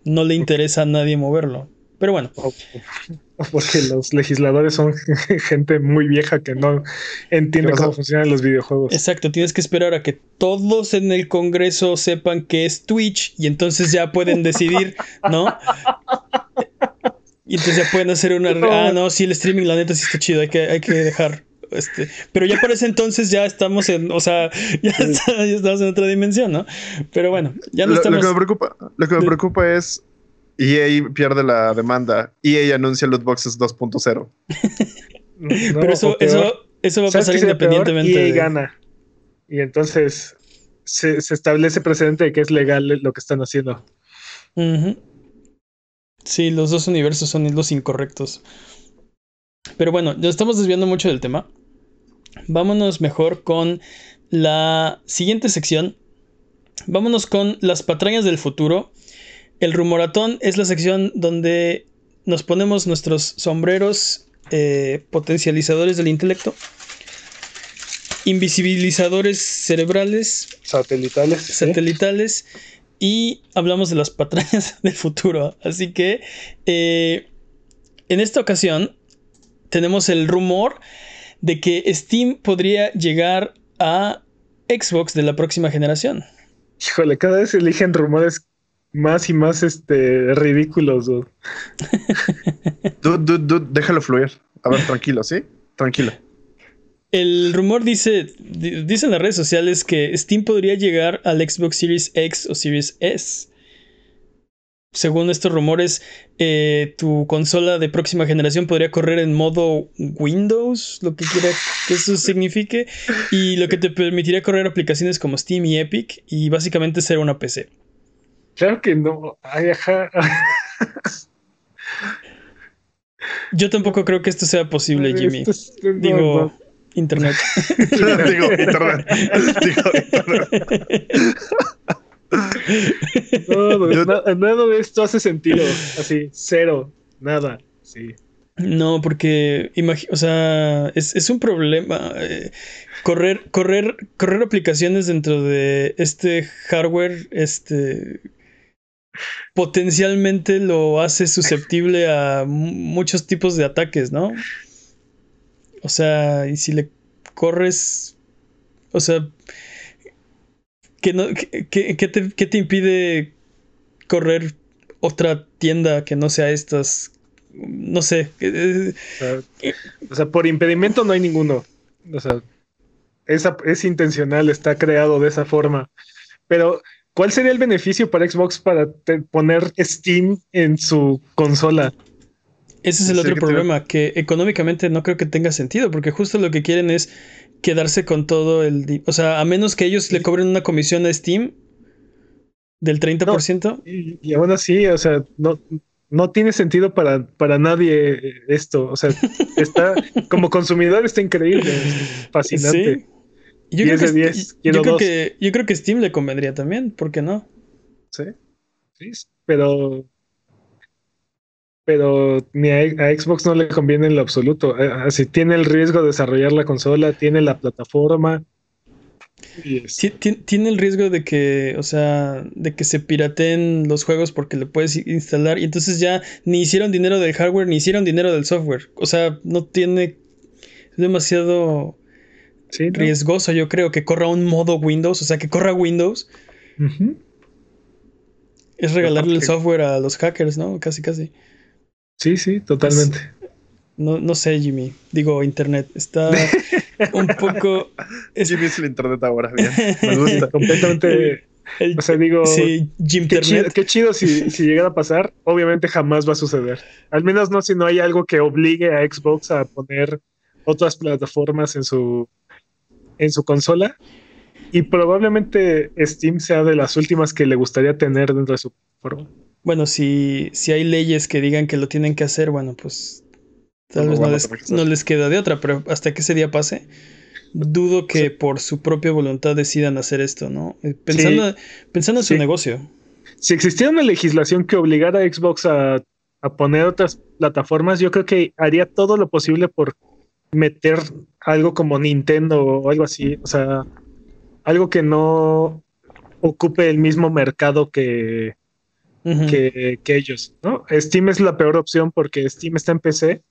no le interesa a nadie moverlo. Pero bueno, O- o porque los legisladores son gente muy vieja que no entiende cómo funcionan los videojuegos. Exacto, tienes que esperar a que todos en el Congreso sepan que es Twitch y entonces ya pueden decidir, ¿no? Y entonces ya pueden hacer una... Ah, no, sí, el streaming la neta sí está chido, hay que, hay que dejar. Este, pero ya para ese entonces ya estamos en, o sea, ya, está- ya estamos en otra dimensión, ¿no? Pero bueno, ya no Lo, lo estamos... que me preocupa, lo que me preocupa es EA pierde la demanda. EA anuncia loot boxes 2.0. No, pero eso, eso, eso va a ¿Sabes pasar peor? independientemente. EA de- gana. Y entonces se, se establece precedente de que es legal lo que están haciendo. Sí, los dos universos son los incorrectos. Pero bueno, ya estamos desviando mucho del tema. Vámonos mejor con la siguiente sección. Vámonos con las patrañas del futuro. El rumoratón es la sección donde nos ponemos nuestros sombreros eh, potencializadores del intelecto, invisibilizadores cerebrales, Satelitales. ¿sí? satelitales y hablamos de las patrañas del futuro. Así que eh, en esta ocasión tenemos el rumor de que Steam podría llegar a Xbox de la próxima generación. Híjole, cada vez eligen rumores más y más este, ridículos. güey. Dude, dude, dude, déjalo fluir. A ver, tranquilo, ¿sí? Tranquilo. El rumor dice, di- dice en las redes sociales que Steam podría llegar al Xbox Series X o Series S. Según estos rumores, eh, tu consola de próxima generación podría correr en modo Windows, lo que quiera que eso signifique, y lo que te permitiría correr aplicaciones como Steam y Epic, y básicamente ser una PC. Claro que no. Ay, ajá. Yo tampoco creo que esto sea posible, Jimmy. Esto es- no, Digo, no. Internet. Digo, internet. Digo, internet. No, no, Yo- na- nada de esto hace sentido. Así, cero, nada. Sí. No, porque o sea, es, es un problema. eh, correr, correr, correr aplicaciones dentro de este hardware, este potencialmente lo hace susceptible a mu- muchos tipos de ataques, ¿no? O sea, y si le corres, o sea, ¿qué, no, qué, qué- te, qué te impide correr otra tienda que no sea estas? No sé. eh, O sea, por impedimento no hay ninguno. O sea, esa, es intencional, está creado de esa forma. Pero, ¿cuál sería el beneficio para Xbox para poner Steam en su consola? Ese es el otro que te- problema, que económicamente no creo que tenga sentido, porque justo lo que quieren es quedarse con todo el... O sea, a menos que ellos le cobren una comisión a Steam del 30%. Y, y aún así, o sea, no, no tiene sentido para, para nadie esto. O sea, está como consumidor está increíble, es fascinante. Sí. Yo creo, 10 de que, 10, yo, creo que, yo creo que Steam le convendría también, ¿por qué no? ¿Sí? Sí, pero pero ni a, a Xbox no le conviene en lo absoluto. Eh, Así tiene el riesgo de desarrollar la consola, tiene la plataforma. Tiene el riesgo de que, o sea, de que se pirateen los juegos porque le puedes instalar y entonces ya ni hicieron dinero del hardware ni hicieron dinero del software. O sea, no tiene es demasiado sí, ¿no? riesgoso, yo creo, que corra un modo Windows, o sea, que corra Windows es regalarle el software a los hackers, ¿no? Casi, casi. Sí, sí, totalmente. No, no sé, Jimmy. Digo, Internet. Está, un poco. Es... Jimmy es el internet ahora, bien. Me gusta. Completamente. o sea, digo, sí, Jim qué, chido, qué chido si, si llegara a pasar. Obviamente jamás va a suceder. Al menos no si no hay algo que obligue a Xbox a poner otras plataformas en su, en su consola. Y probablemente Steam sea de las últimas que le gustaría tener dentro de su plataforma. Bueno, si, si hay leyes que digan que lo tienen que hacer, bueno, pues tal vez no les, no les, queda de otra, pero hasta que ese día pase, dudo que por su propia voluntad decidan hacer esto, ¿no? Eh, pensando, pensando en su negocio. Si existiera una legislación que obligara a Xbox a, a poner otras plataformas, yo creo que haría todo lo posible por meter algo como Nintendo o algo así, o sea, algo que no ocupe el mismo mercado que, que, ellos, ¿no? Steam es la peor opción porque Steam está en PC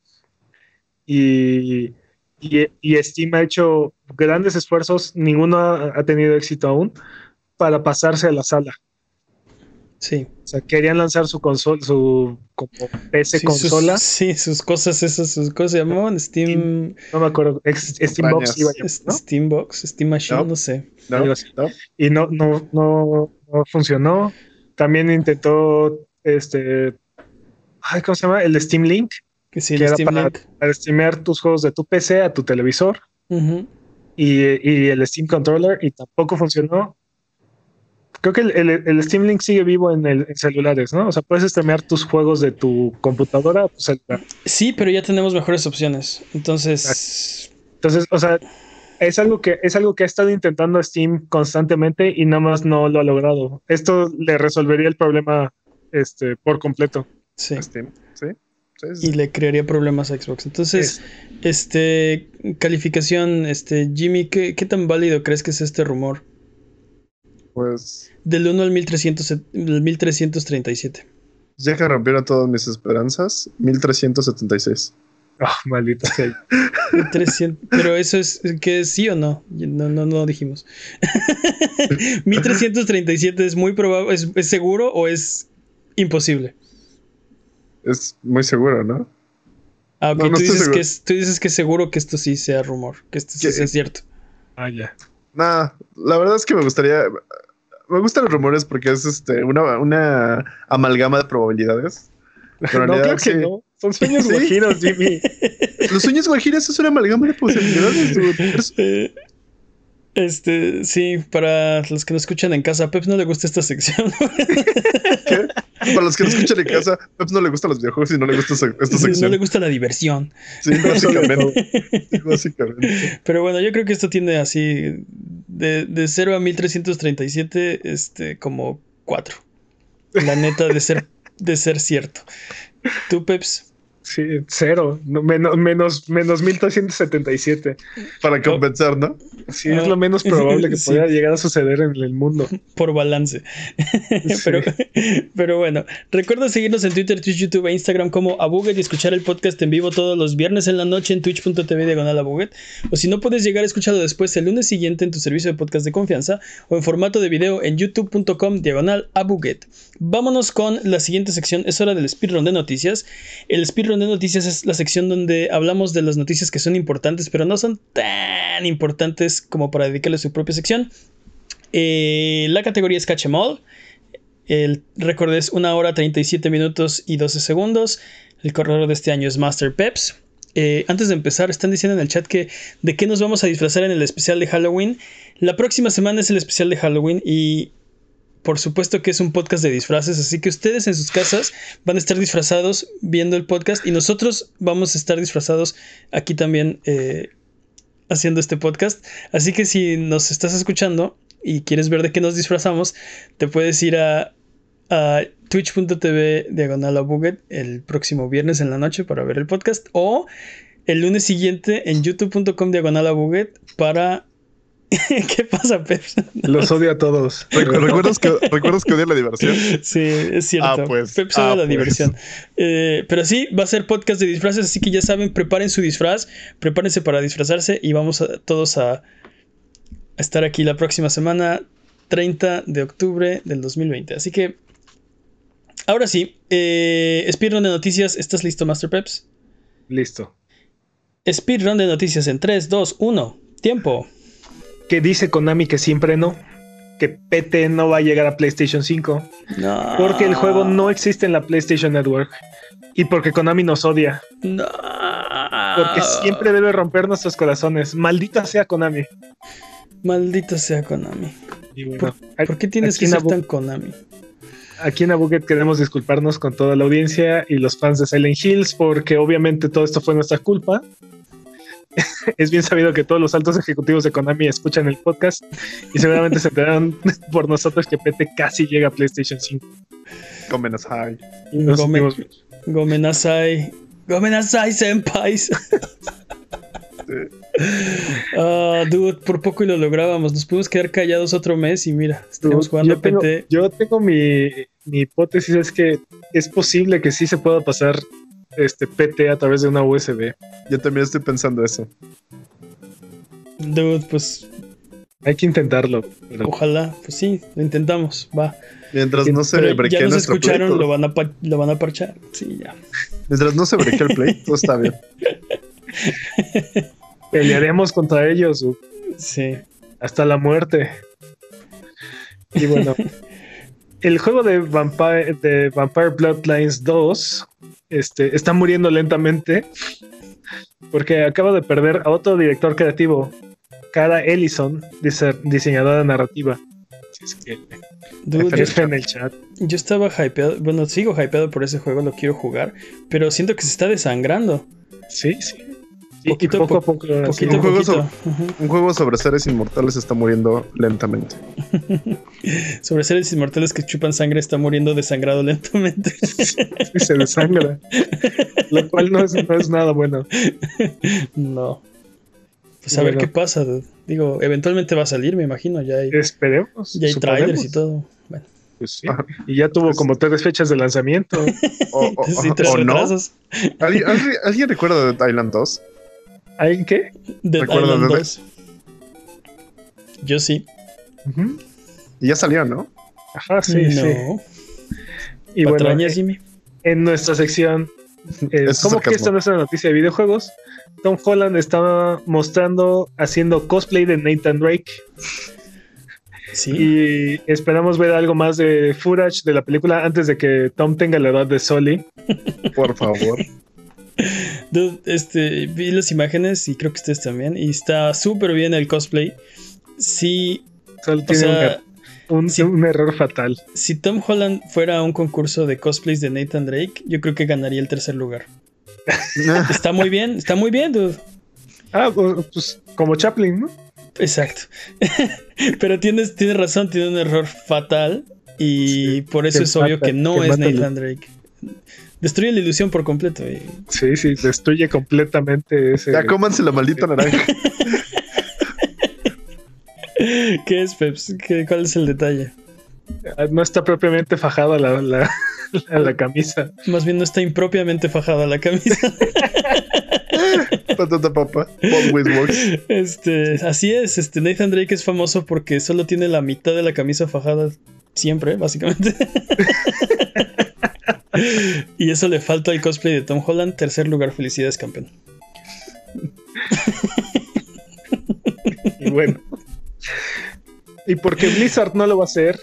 y, y, Steam ha hecho grandes esfuerzos, ninguno ha, tenido éxito aún, para pasarse a la sala. Sí. O sea, querían lanzar su consola, su como PC consola. sí, sus cosas, esas, sus cosas se llamaban Steam. No me acuerdo, Steambox Steambox, Steam Machine, no, sé. Y no, no, no, no funcionó. También intentó este. ¿Cómo se llama? El Steam Link. Que sí, el Steam para, Link. streamear tus juegos de tu PC a tu televisor. y, y, el Steam Controller. Y tampoco funcionó. Creo que el, el, Steam Link sigue vivo en, el, celulares, ¿no? O sea, puedes streamear tus juegos de tu computadora a tu celular. Sí, pero ya tenemos mejores opciones. Entonces. Entonces, o sea, es algo que es algo que ha estado intentando Steam constantemente y nada más no lo ha logrado. Esto le resolvería el problema este por completo. Sí. Steam. Y le crearía problemas a Xbox. Entonces, este calificación, este Jimmy, ¿qué, tan válido crees que es este rumor? Pues del 1 al 1300, 1337. Ya que rompieron todas mis esperanzas, 1376. Oh, maldito sea. pero eso es que sí o no. No, no, no dijimos. 1337 es muy probable. ¿Es, seguro o es imposible? Es muy seguro, ¿no? Ah, ok. tú, dices que es, tú, dices que es seguro que esto sí sea rumor, que esto sí sea cierto. Ah, ya. Nah, la verdad es que me gustaría. Me gustan los rumores porque es este una, una amalgama de probabilidades. Pero no, creo que no. Son sueños guajiros, Jimmy. Los sueños guajiros es una amalgama de posibilidades. Este, sí, para los que no escuchan en casa, a Pep no le gusta esta sección. ¿Qué? Para los que no escuchan en casa, a Pep no le gustan los videojuegos y no le gusta esta sección. No le gusta la diversión. Sí, básicamente. básicamente. Pero bueno, yo creo que esto tiene así de, de 0 a 1337, este, como 4. La neta de ser, de ser cierto. ¿Tú, Peps? Sí, cero, menos, menos, menos 1377. Para compensar, ¿no? Sí, es lo menos probable que pueda llegar a suceder en el mundo. Por balance. pero, pero bueno, recuerda seguirnos en Twitter, Twitch, YouTube e Instagram como Abuget y escuchar el podcast en vivo todos los viernes en la noche en twitch.tv diagonal Abuget. O si no puedes llegar a escucharlo después el lunes siguiente en tu servicio de podcast de confianza o en formato de video en youtube.com diagonal Abuget. Vámonos con la siguiente sección. Es hora del speedrun de noticias. El speedrun de noticias es la sección donde hablamos de las noticias que son importantes, pero no son tan importantes como para dedicarle su propia sección. Eh, la categoría es Catch em All. El récord es 1 hora 37 minutos y 12 segundos. El corredor de este año es Master Peps. Eh, antes de empezar, están diciendo en el chat que de qué nos vamos a disfrazar en el especial de Halloween. La próxima semana es el especial de Halloween y por supuesto que es un podcast de disfraces, así que ustedes en sus casas van a estar disfrazados viendo el podcast y nosotros vamos a estar disfrazados aquí también eh, haciendo este podcast. Así que si nos estás escuchando y quieres ver de qué nos disfrazamos, te puedes ir a, twitch.tv diagonal el próximo viernes en la noche para ver el podcast o el lunes siguiente en youtube.com diagonal para ¿Qué pasa, Pep? Los odio a todos. ¿Recuerdas que, ¿Recuerdas que odia la diversión? Sí, es cierto. Ah, pues. Pep odia ah, la pues. diversión. Eh, pero sí, va a ser podcast de disfraces, así que ya saben, preparen su disfraz, prepárense para disfrazarse y vamos a, todos a, estar aquí la próxima semana, 30 de octubre del 2020. Así que, ahora sí, eh, de noticias. ¿Estás listo, Master Peps? Listo. Speedrun de noticias en 3, 2, 1. Tiempo. Que dice Konami que siempre no. Que PT no va a llegar a PlayStation 5. No. Porque el juego no existe en la PlayStation Network. Y porque Konami nos odia. No. Porque siempre debe romper nuestros corazones. Maldita sea Konami. Maldito sea Konami. Y bueno, ¿Por qué tienes que ser tan Konami? Aquí en Abuget queremos disculparnos con toda la audiencia y los fans de Silent Hills porque obviamente todo esto fue nuestra culpa. es bien sabido que todos los altos ejecutivos de Konami escuchan el podcast y seguramente se enteraron por nosotros que PT casi llega a PlayStation 5. Comen high. Y nos Gome- sentimos- Gomenasai. Gomenasai, senpais. Ah, dude, por poco y lo lográbamos. Nos pudimos quedar callados otro mes y mira, estamos jugando yo tengo, PT. yo tengo mi, mi hipótesis es que es posible que sí se pueda pasar este PT a través de una USB. Yo también estoy pensando eso. Dude, pues Hay que intentarlo. pero- ojalá. Pues sí, lo intentamos. Va. Mientras no se Pero ya brequee nos nuestro play, escucharon, todo- lo van, a lo van a parchar. Sí, ya. mientras no se brequee el play, todo está bien. Pelearemos contra ellos Sí. hasta la muerte. Y bueno, el juego de Vampire, de Vampire Bloodlines 2 este, está muriendo lentamente porque acaba de perder a otro director creativo, Cara Ellison, dise- diseñadora narrativa. Es que Dude, yo, en el chat. yo estaba hypeado. Bueno, sigo hypeado por ese juego, lo quiero jugar. Pero siento que se está desangrando. Sí, sí. Y- y Poquito, poco a po- poco. Poquito Un juego sobre- Ujú. Un juego sobre seres inmortales está muriendo lentamente. Sobre seres inmortales que chupan sangre está muriendo desangrado lentamente. y se desangra. Lo cual no es, no es nada bueno. no. Pues a ver qué pasa. Digo, eventualmente va a salir, me imagino. Ya hay, Esperemos. ya hay suponemos. trailers y todo. Bueno, Pues sí. Y ya tuvo como tres fechas de lanzamiento. O, o- sí, o- tres o no. ¿Alguien, recuerda de Island 2? ¿Alguien qué? Dead ¿Recuerdas Island de 2. Yo sí. Y ya salió, ¿no? Ajá, sí, sí. Y bueno, Patrañas, eh, Jimmy. en nuestra sección, eh, Es ¿cómo que esta no es una noticia de videojuegos? Tom Holland estaba mostrando, haciendo cosplay de Nathan Drake Sí. y esperamos ver algo más de footage de la película antes de que Tom tenga la edad de Sully. Por favor. Dude, este, vi las imágenes y creo que ustedes también. Y está súper bien el cosplay. Sí, Solo tiene un sea, er- un, error fatal. si Tom Holland fuera a un concurso de cosplays de Nathan Drake, yo creo que ganaría el tercer lugar. Está muy bien, está muy bien, dude. Ah, pues como Chaplin, ¿no? Exacto. Pero tienes, tienes razón, tiene un error fatal. Y Sí, por eso es obvio mata- que no que es Nathan Drake. Destruye la ilusión por completo. y- Sí, sí, destruye completamente ese. Ya cómanse la maldita naranja. ¿Qué es, Peps? ¿Qué- ¿Cuál es el detalle? Ah, No está propiamente fajada la, la, la- la camisa. Más bien no está impropiamente fajada la camisa. Patata papa. Este, así es, este Nathan Drake es famoso porque solo tiene la mitad de la camisa fajada siempre, básicamente. y eso le falta al cosplay de Tom Holland, tercer lugar, felicidades campeón. Y bueno. Y porque Blizzard no lo va a hacer,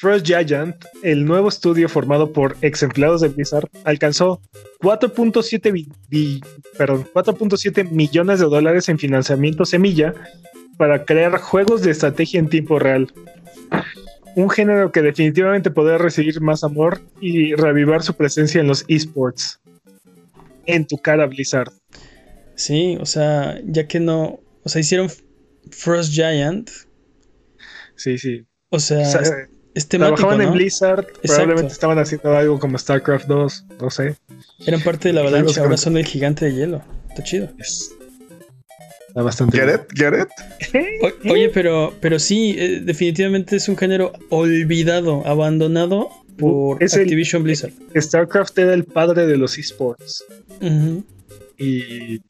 Frost Giant, el nuevo estudio formado por ex empleados de Blizzard, alcanzó 4.7 bi- bi- perdón, 4.7 millones de dólares en financiamiento semilla para crear juegos de estrategia en tiempo real. Un género que definitivamente podrá recibir más amor y reavivar su presencia en los esports. En tu cara, Blizzard. Sí, o sea, ya que no, o sea, hicieron Frost Giant, Sí, sí. o sea, O sea, es, es temático, Trabajaban en. Blizzard, probablemente estaban haciendo algo como StarCraft 2, no sé. Eran parte de la avalancha, ahora son el gigante de hielo. Está chido. Está bastante Get it? Get it? O- oye, pero, pero sí, eh, definitivamente es un género olvidado, abandonado por Es el- Activision Blizzard. StarCraft era el padre de los esports y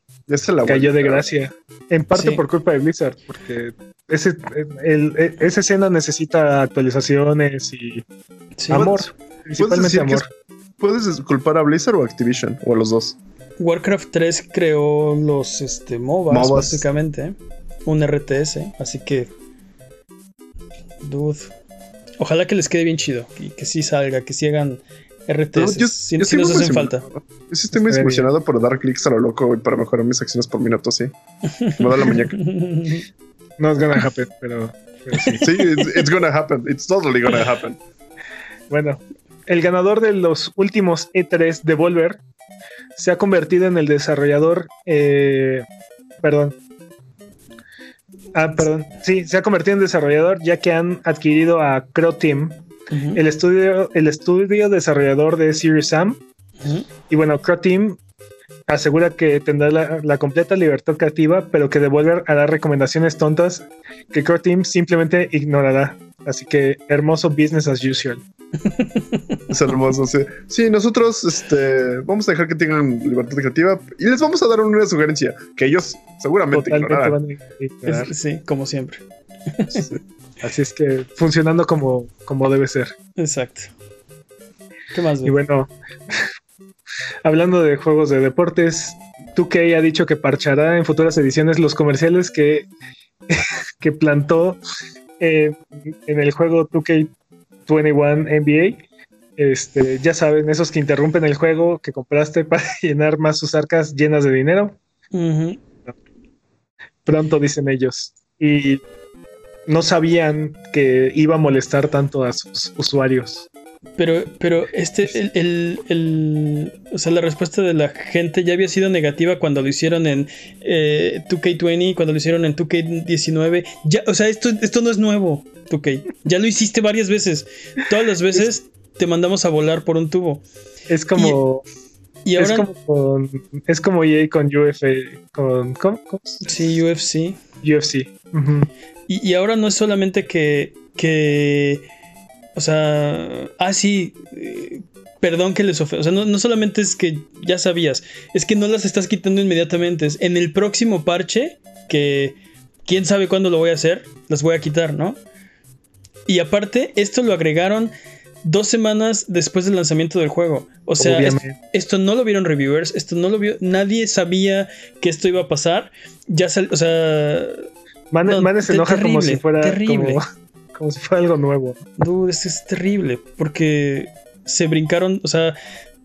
la cayó de gracia. En parte Sí. por culpa de Blizzard, porque ese, el- el- esa escena necesita actualizaciones y Sí. amor. ¿Puedes Principalmente amor. es- ¿Puedes culpar a Blizzard o a Activision? O a los dos. Warcraft 3 creó los este, MOBAs, MOBAs. básicamente. ¿eh? Un RTS, así que. Dude. Ojalá que les quede bien chido. Y que sí salga, que sí hagan RTS. No, yo- si yo si estoy nos hacen falta. Yo sí estoy muy emocionado por dar clics a lo loco y para mejorar mis acciones por minuto, sí. Me da la muñeca. No es gonna happen, pero, pero sí. Sí, it's, it's gonna happen. It's totally gonna happen. Bueno, el ganador de los últimos E3 de Volver se ha convertido en el desarrollador. eh, perdón. Ah, perdón. Sí, se ha convertido en desarrollador ya que han adquirido a Crow Team, el estudio, el estudio desarrollador de Serious Sam. Y bueno, Crow Team asegura que tendrá la, la completa libertad creativa, pero que Devolver hará recomendaciones tontas que Crow Team simplemente ignorará. Así que hermoso business as usual. Es hermoso, sí. Sí, nosotros este, vamos a dejar que tengan libertad creativa y les vamos a dar una sugerencia que ellos seguramente Totalmente ignorarán. van a ignorar. Es- sí, como siempre. Así es que funcionando como, como debe ser. Exacto. ¿Qué más? Y güey? bueno, hablando de juegos de deportes, 2K ha dicho que parchará en futuras ediciones los comerciales que, que plantó eh, en el juego 2K21 NBA. Este, ya saben, esos que interrumpen el juego que compraste para llenar más sus arcas llenas de dinero. Pronto dicen ellos. Y no sabían que iba a molestar tanto a sus usuarios. Pero, pero este, el, el- el- o sea, la respuesta de la gente ya había sido negativa cuando lo hicieron en eh, 2K20, cuando lo hicieron en 2K19. Ya, o sea, esto, esto no es nuevo, 2K. Ya lo hiciste varias veces. Todas las veces te mandamos a volar por un tubo. Es como. Y es ahora, como con, es como EA con UFA, con ¿cómo? ¿Cómo? sí, UFC. UFC. Y, y ahora no es solamente que, que o sea, ah, sí, eh, perdón que les ofenda. O sea, no, no solamente es que ya sabías, es que no las estás quitando inmediatamente. Es en el próximo parche, que quién sabe cuándo lo voy a hacer, las voy a quitar, ¿no? Y aparte, esto lo agregaron dos semanas después del lanzamiento del juego. O sea, esto no lo vieron reviewers, esto no lo vio, nadie sabía que esto iba a pasar. Ya sal, o sea, Mane, no, se enoja como si fuera terrible. Como, como si fuera algo nuevo. Dude, es, es terrible porque se brincaron, o sea,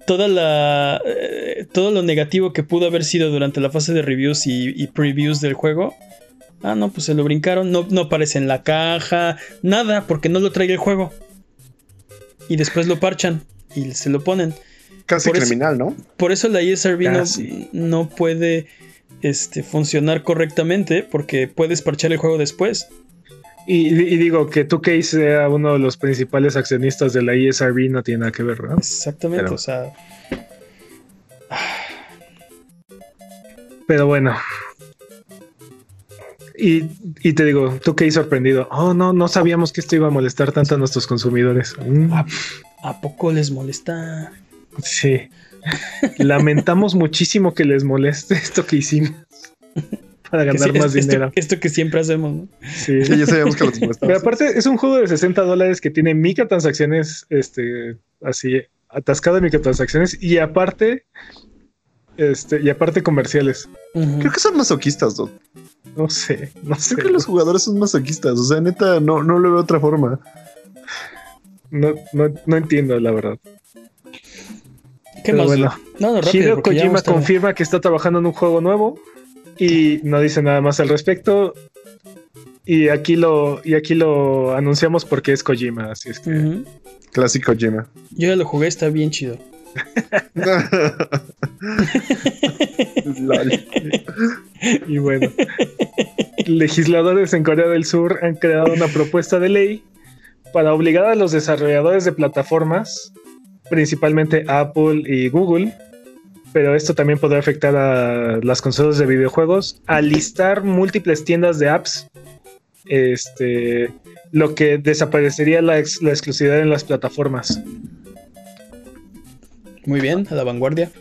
toda la eh, todo lo negativo que pudo haber sido durante la fase de reviews y, y previews del juego. Ah, no, pues se lo brincaron, no, no aparece en la caja, nada, porque no lo trae el juego. Y después lo parchan y se lo ponen. Casi Por eso- criminal, ¿no? Por eso la ESRB no, no puede este, funcionar correctamente porque puedes parchar el juego después. Y, y digo que 2K sea uno de los principales accionistas de la ESRB no tiene nada que ver, ¿no? Exactamente, Pero- o sea, Pero bueno. Y, y te digo, 2K sorprendido. Oh, no, no sabíamos que esto iba a molestar tanto a nuestros consumidores. Mm, ¿a, a poco les molesta? sí. Lamentamos muchísimo que les moleste esto que hicimos para ganar sí, más esto, dinero. esto que siempre hacemos, ¿no? Sí. Sí, ya sabíamos que los molestaba. Pero aparte es un juego de 60 dólares que tiene microtransacciones, este, así, atascado de microtransacciones y aparte, este, y aparte comerciales. Creo que son masoquistas. No sé, no sé. Creo que los jugadores son masoquistas. O sea, neta, no, no lo veo de otra forma. No, no, no entiendo, la verdad. ¿Qué Pero más? bueno. no, no, rápido. Hideo Kojima confirma que está trabajando en un juego nuevo y no dice nada más al respecto. Y aquí lo, y aquí lo anunciamos porque es Kojima, así es que. Clásico Jima. Yo ya lo jugué, está bien chido. Y bueno, legisladores en Corea del Sur han creado una propuesta de ley para obligar a los desarrolladores de plataformas, principalmente Apple y Google, pero esto también podrá afectar a las consolas de videojuegos, a listar múltiples tiendas de apps, este, lo que desaparecería la, ex- la exclusividad en las plataformas. Muy bien, a la vanguardia.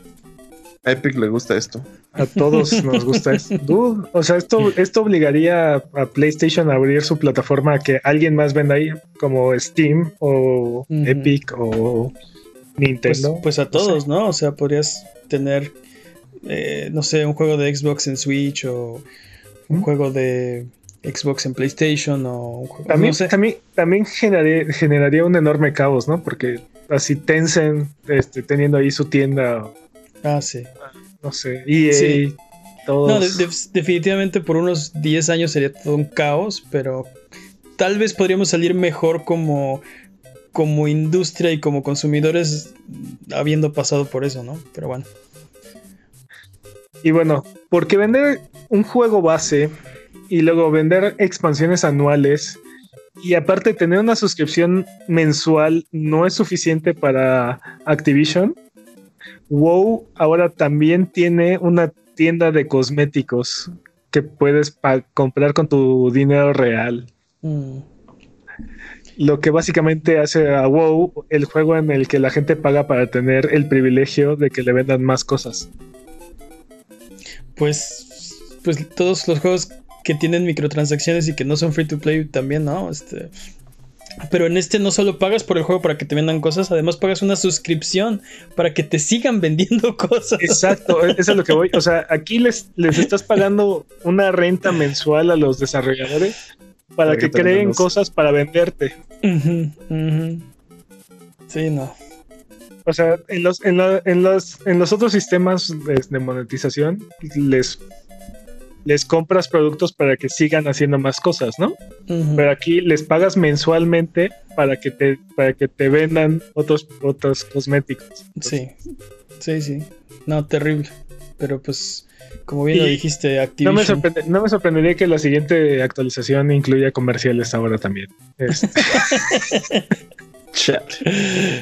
A Epic le gusta esto. A todos nos gusta esto. Dude, o sea, esto, esto obligaría a, PlayStation a abrir su plataforma a que alguien más venda ahí, como Steam o. Epic o Nintendo. pues a todos, ¿no? O sea, podrías tener eh, no sé, un juego de Xbox en Switch o un ¿Mm? juego de Xbox en PlayStation o un juego, También, no sé. también, también generaría, generaría un enorme caos, ¿no? Porque así Tencent este, teniendo ahí su tienda, Ah, sí. no sé, EA, Sí. todos. No, de- de- definitivamente por unos 10 años sería todo un caos, pero tal vez podríamos salir mejor como, como industria y como consumidores habiendo pasado por eso, ¿no? Pero bueno. Y bueno, porque vender un juego base y luego vender expansiones anuales y aparte tener una suscripción mensual no es suficiente para Activision, WoW ahora también tiene una tienda de cosméticos que puedes comprar con tu dinero real. Mm, Lo que básicamente hace a WoW el juego en el que la gente paga para tener el privilegio de que le vendan más cosas. Pues, pues todos los juegos que tienen microtransacciones y que no son free to play también, ¿no? Este, pero en este no solo pagas por el juego para que te vendan cosas, además pagas una suscripción para que te sigan vendiendo cosas. Exacto, e-, eso es lo que voy. O sea, aquí les, les estás pagando una renta mensual a los desarrolladores para, que, creen cosas para venderte. Sí, no. O sea, en los, en, la- en los, en los otros sistemas de, de monetización les, les compras productos para que sigan haciendo más cosas, ¿no? Pero aquí les pagas mensualmente para que te, para que te vendan otros, otros cosméticos. Sí, sí, sí. No, terrible. Pero pues, como bien lo dijiste, No Activision. me, sorprende- no me sorprendería que la siguiente actualización incluya comerciales ahora también. Este, Chat.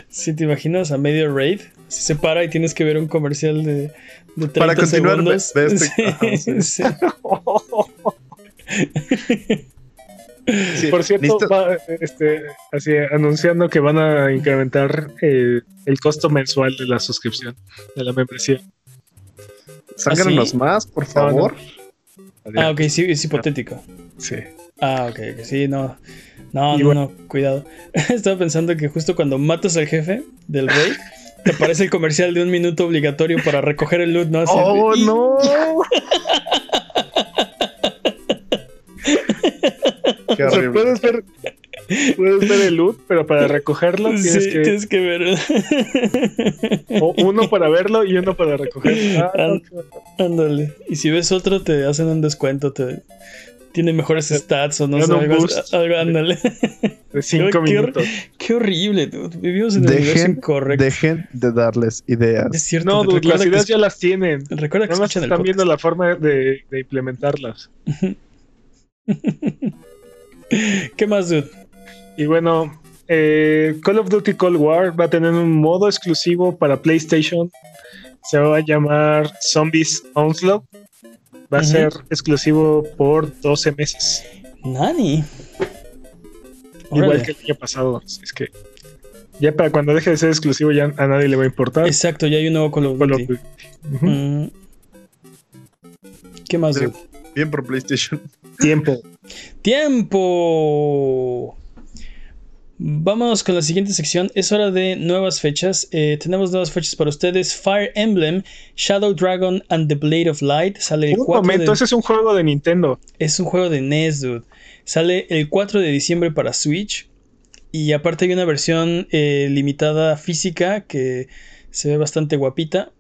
Si te imaginas a medio raid, si se para y tienes que ver un comercial de, de 30 Para continuar segundos. de este- ajá, sí. sí. Sí, Por cierto, listo. va, este, así, anunciando que van a incrementar eh, el costo mensual de la suscripción, de la membresía. Sánganos ¿Ah, más, por favor. Ah, ok, sí, es hipotético. Sí. Ah, ok, sí, no. No, Y no, bueno. no, cuidado. Estaba pensando que justo cuando matas al jefe del rey, te aparece el comercial de un minuto obligatorio para recoger el loot, ¿no? Así ¡Oh, no! Qué O sea, horrible. puedes ver, puedes ver el loot, pero para recogerlo tienes Sí, que tienes que ver. o uno para verlo y uno para recoger. Ah, Ándale. Y si ves otro, te hacen un descuento. Te... Tiene mejores stats o no sé. Algo, ándale. de cinco Qué minutos. Qué horrible, dude. Vivimos en el universo Dejen, incorrecto. dejen de darles ideas. Es cierto. No, dude, las ideas ya las tienen. Recuerda que Nada más están viendo la forma de, de implementarlas. ¿Qué más, dude? Y bueno, eh, Call of Duty Cold War va a tener un modo exclusivo para PlayStation. Se va a llamar Zombies Onslaught. Va a ser exclusivo por 12 meses. Nani. Igual Órale. que el año pasado. Es que ya para cuando deje de ser exclusivo ya a nadie le va a importar. Exacto, ya hay un nuevo Call of Call of Duty. Duty. Mm. ¿Qué más? Bien por PlayStation. Tiempo. Tiempo. Vamos con la siguiente sección. Es hora de nuevas fechas. Eh, tenemos nuevas fechas para ustedes. Fire Emblem, Shadow Dragon and the Blade of Light. Sale el Un 4 momento, de... ese es un juego de Nintendo. Es un juego de NES, dude. Sale el 4 de diciembre para Switch. Y aparte hay una versión eh, limitada física que se ve bastante guapita.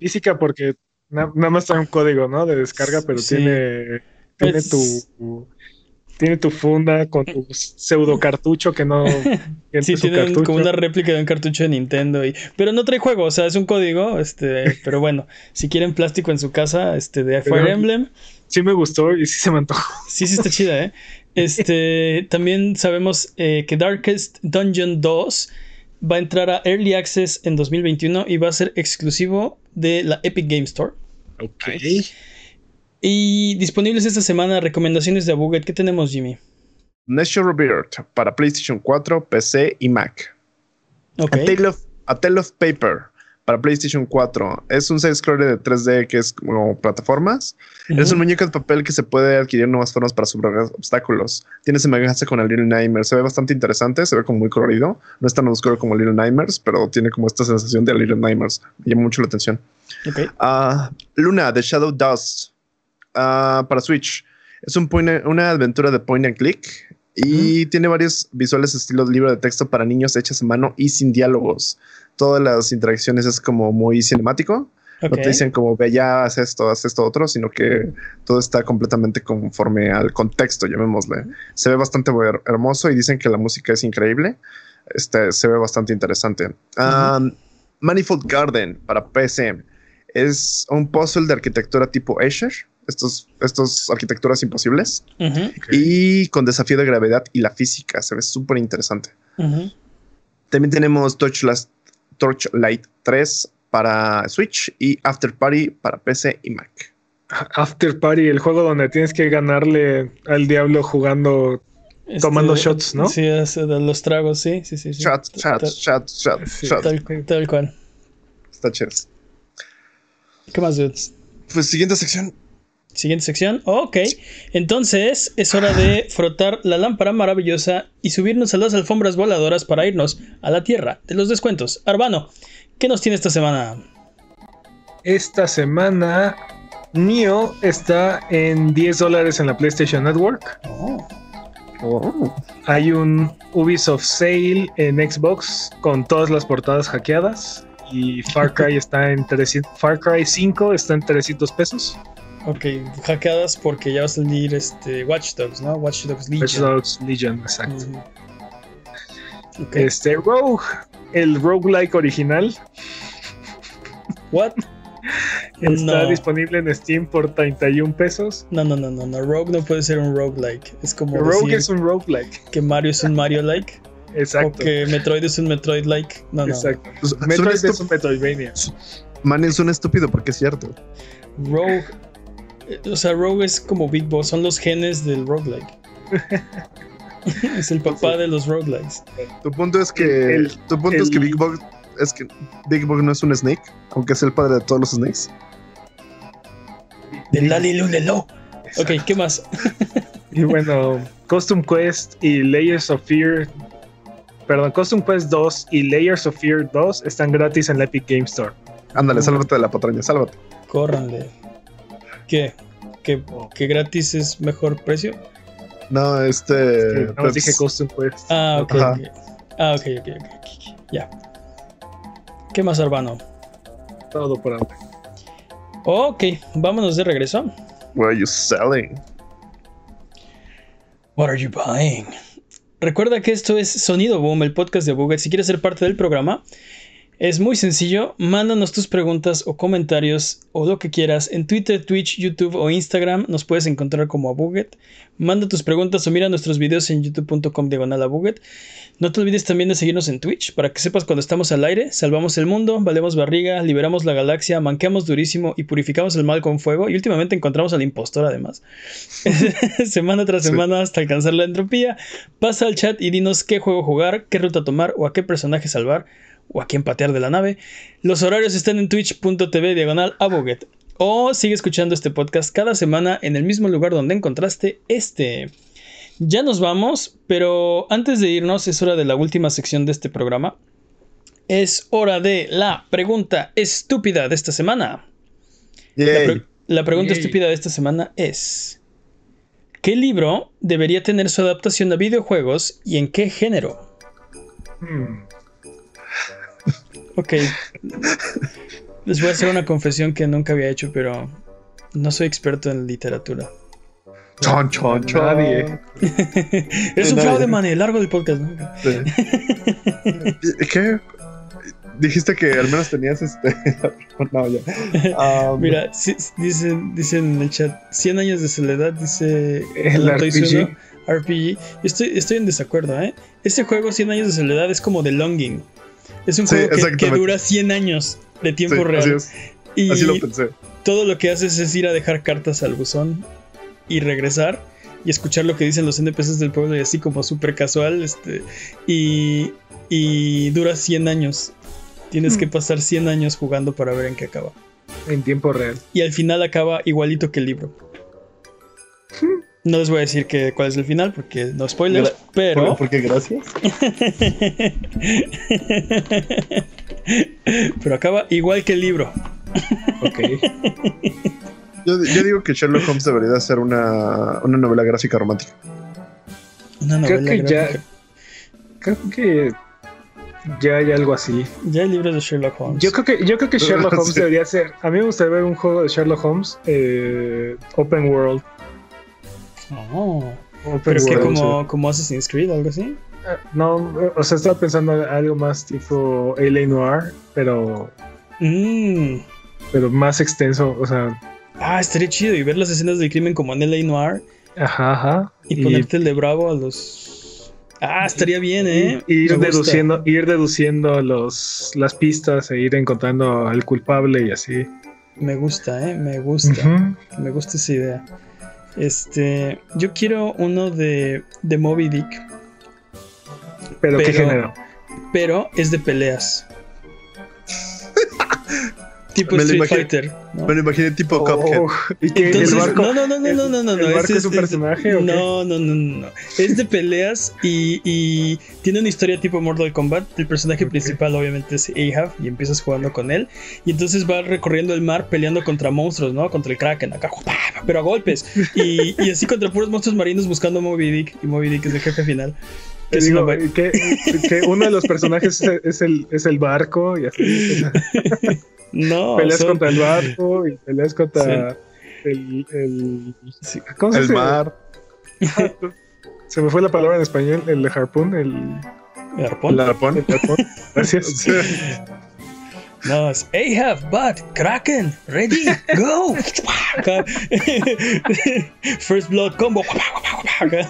Física porque na- nada más trae un código, ¿no? De descarga, pero Sí. tiene, tu tiene tu funda con tu pseudo cartucho que no que Sí, tiene un- como una réplica de un cartucho de Nintendo. Y, pero no trae juego, o sea, es un código. Este, pero bueno, si quieren plástico en su casa, este, de Fire Pero- Emblem, Sí me gustó y sí se me antojó. sí, sí está chida, ¿eh? Este, también sabemos eh, que Darkest Dungeon 2 va a entrar a Early Access en 2021 y va a ser exclusivo de la Epic Game Store. Ok. Y disponibles esta semana recomendaciones de Abuget. ¿Qué tenemos, Jimmy? Nature Rebirth para PlayStation 4, PC y Mac. Ok. A, Tale of, A Tale of Paper para PlayStation 4. Es un side-scroller de 3D que es como plataformas. Es un muñeco de papel que se puede adquirir nuevas formas para superar obstáculos. Tiene semejanza con el Little Nightmares. Se ve bastante interesante, se ve como muy colorido. No es tan oscuro como Little Nightmares, pero tiene como esta sensación de Little Nightmares. Me llama mucho la atención. Ok. Ah, Luna de Shadow Dust ah, para Switch. Es un point- una aventura de point and click y tiene varios visuales estilo libro de texto para niños hechas a mano y sin diálogos. Todas las interacciones es como muy cinemático. No te dicen como ve ya, haz esto, haz esto otro, sino que todo está completamente conforme al contexto, llamémosle. Se ve bastante her- hermoso y dicen que la música es increíble. Este se ve bastante interesante. Um, Manifold Garden para PC es un puzzle de arquitectura tipo Escher. Estos, estos arquitecturas imposibles y con desafío de gravedad y la física. Se ve súper interesante. También tenemos Torchlight, Torchlight 3 para Switch y After Party para PC y Mac. After Party, el juego donde tienes que ganarle al diablo jugando. Tomando shots, ¿no? Sí, es de los tragos, sí, sí, sí. sí. Shots, shots, shots, shots, Sí, shots. Tal, tal cual. Está chido. ¿Qué más, dudes? Pues siguiente sección. Siguiente sección. Ok. Entonces es hora de frotar la lámpara maravillosa y subirnos a las alfombras voladoras para irnos a la tierra de los descuentos. Arbano, ¿qué nos tiene esta semana? Esta semana, Neo está en 10 dólares en la PlayStation Network. Oh. Hay un Ubisoft Sale en Xbox con todas las portadas hackeadas. Y Far Cry está en 300, Far Cry 5 está en 300 pesos. Ok, hackeadas porque ya va a salir este Watch Dogs, ¿no? Watch Dogs Legion. Watch Dogs Legion, exacto. Ujú. Ok. Este Rogue, el roguelike original, What? está No. disponible en Steam por 31 pesos. No, no, no, no, no. Rogue no puede ser un roguelike. Es como Rogue decir es un roguelike. que Mario es un Mario-like o Exacto. que Metroid es un Metroid-like. No, no. Exacto. Pues, Metroid es un Metroidvania. Man, es un estúpido porque es cierto. Rogue. O sea, Rogue es como Big Boss, son los genes del roguelike. es el papá de los roguelikes. Tu punto es que El- tu punto es que Big Bug es que Big Bug no es un snake, aunque es el padre de todos los snakes. Del Lali Lulelo. Ok, ¿qué más? Y bueno, Custom Quest y Layers of Fear. Perdón, Custom Quest 2 y Layers of Fear 2 están gratis en la Epic Game Store. Ándale, sálvate de la patraña, sálvate. Córranle. ¿Qué? ¿Que, que gratis es mejor precio? No, este. Que pues, dije Custom Quest. Ah, ok. Ah, ok, ok, ok, ok, ok. Ya. ¿Qué más, Arbano? Todo por ahora. Ok, vámonos de regreso. What are you selling? What are you buying? Recuerda que esto es Sonido Boom, el podcast de Buget. Si quieres ser parte del programa, es muy sencillo. Mándanos tus preguntas o comentarios o lo que quieras en Twitter, Twitch, YouTube o Instagram. Nos puedes encontrar como a Buget. Manda tus preguntas o mira nuestros videos en youtube.com diagonal a Buget. No te olvides también de seguirnos en Twitch para que sepas cuando estamos al aire. Salvamos el mundo, valemos barriga, liberamos la galaxia, manqueamos durísimo y purificamos el mal con fuego. Y últimamente encontramos al impostor además. semana tras Sí. semana hasta alcanzar la entropía. Pasa al chat y dinos qué juego jugar, qué ruta tomar o a qué personaje salvar o a quién patear de la nave. Los horarios están en twitch.tv diagonal. O sigue escuchando este podcast cada semana en el mismo lugar donde encontraste este. Ya nos vamos, pero antes de irnos es hora de la última sección de este programa. Es hora de la pregunta estúpida de esta semana. La, Yay. pre- la pregunta Yay. estúpida de esta semana es: ¿Qué libro debería tener su adaptación a videojuegos y en qué género? Hmm. Ok. Les voy a hacer una confesión que nunca había hecho, pero no soy experto en literatura. Chon, chon, chon. Nadie. es un nadie. fraude, man, largo del podcast. ¿no? Sí. ¿Y ¿Qué? Dijiste que al menos tenías este. no, ya. Um, Mira, si- dicen, dicen en el chat, 100 años de soledad, dice El RPG. RPG. Estoy, estoy en desacuerdo, ¿eh? Este juego, 100 años de soledad, es como The Longing. Es un Sí, juego que- que, dura 100 años de tiempo sí, real. así es. y Así lo pensé. todo lo que haces es ir a dejar cartas al buzón y regresar y escuchar lo que dicen los NPCs del pueblo y así como súper casual. Este, y, y dura 100 años. Tienes que pasar 100 años jugando para ver en qué acaba. En tiempo real. Y al final acaba igualito que el libro. No les voy a decir que, cuál es el final porque no spoilers, Gra- pero... ¿Por, qué gracias? pero acaba igual que el libro. Ok. Yo, yo digo que Sherlock Holmes debería de ser una, una novela gráfica romántica. Una Creo novela que ya. Creo que ya hay algo así. Ya hay libros de Sherlock Holmes. Yo creo que, yo creo que Sherlock Holmes Sí. debería ser. A mí me gustaría ver un juego de Sherlock Holmes eh, Open World. Oh, pero que World, como, como Assassin's Creed o algo así. sí. Eh, No, o sea, estaba pensando en algo más tipo LA Noir, pero, Mm. pero más extenso. O sea, Ah, estaría chido y ver las escenas del crimen como en LA Noir ajá, ajá. y, ponerte el de bravo a los. Ah, estaría bien, ¿eh? y ir deduciendo, ir deduciendo los, las pistas e ir encontrando al culpable y así. Me gusta, ¿eh? Me gusta. Me gusta esa idea. Este. Yo quiero uno de, de Moby Dick, Pero, ¿qué Pero- género? pero es de peleas. Tipo Me lo Street imagino- Fighter. ¿no? Me lo imaginé tipo Cuphead. Oh, y que Entonces, el barco, no, no, no, no, el- no, no, no, el no, barco ese es un personaje, ¿o qué? No, no, no, no. Es de peleas y, y tiene una historia tipo Mortal Kombat. El personaje Ok. principal obviamente es Ahab y empiezas jugando con él y entonces va recorriendo el mar peleando contra monstruos, ¿no? Contra el Kraken acá, pero a golpes y, y así contra puros monstruos marinos buscando a Moby Dick y Moby Dick es el jefe final. Te Es digo, una va- que, que uno de los personajes es, es el, es el barco y así. no, peleas son- contra el barco y peleas contra el, el. sí. ¿Cómo se El mar. Se me fue la palabra en español, el harpoon, el, ¿El arpón? El arpón. el harpoon. Gracias. No, es Ahab, Bat, Kraken, ready, go. First Blood combo. Acá.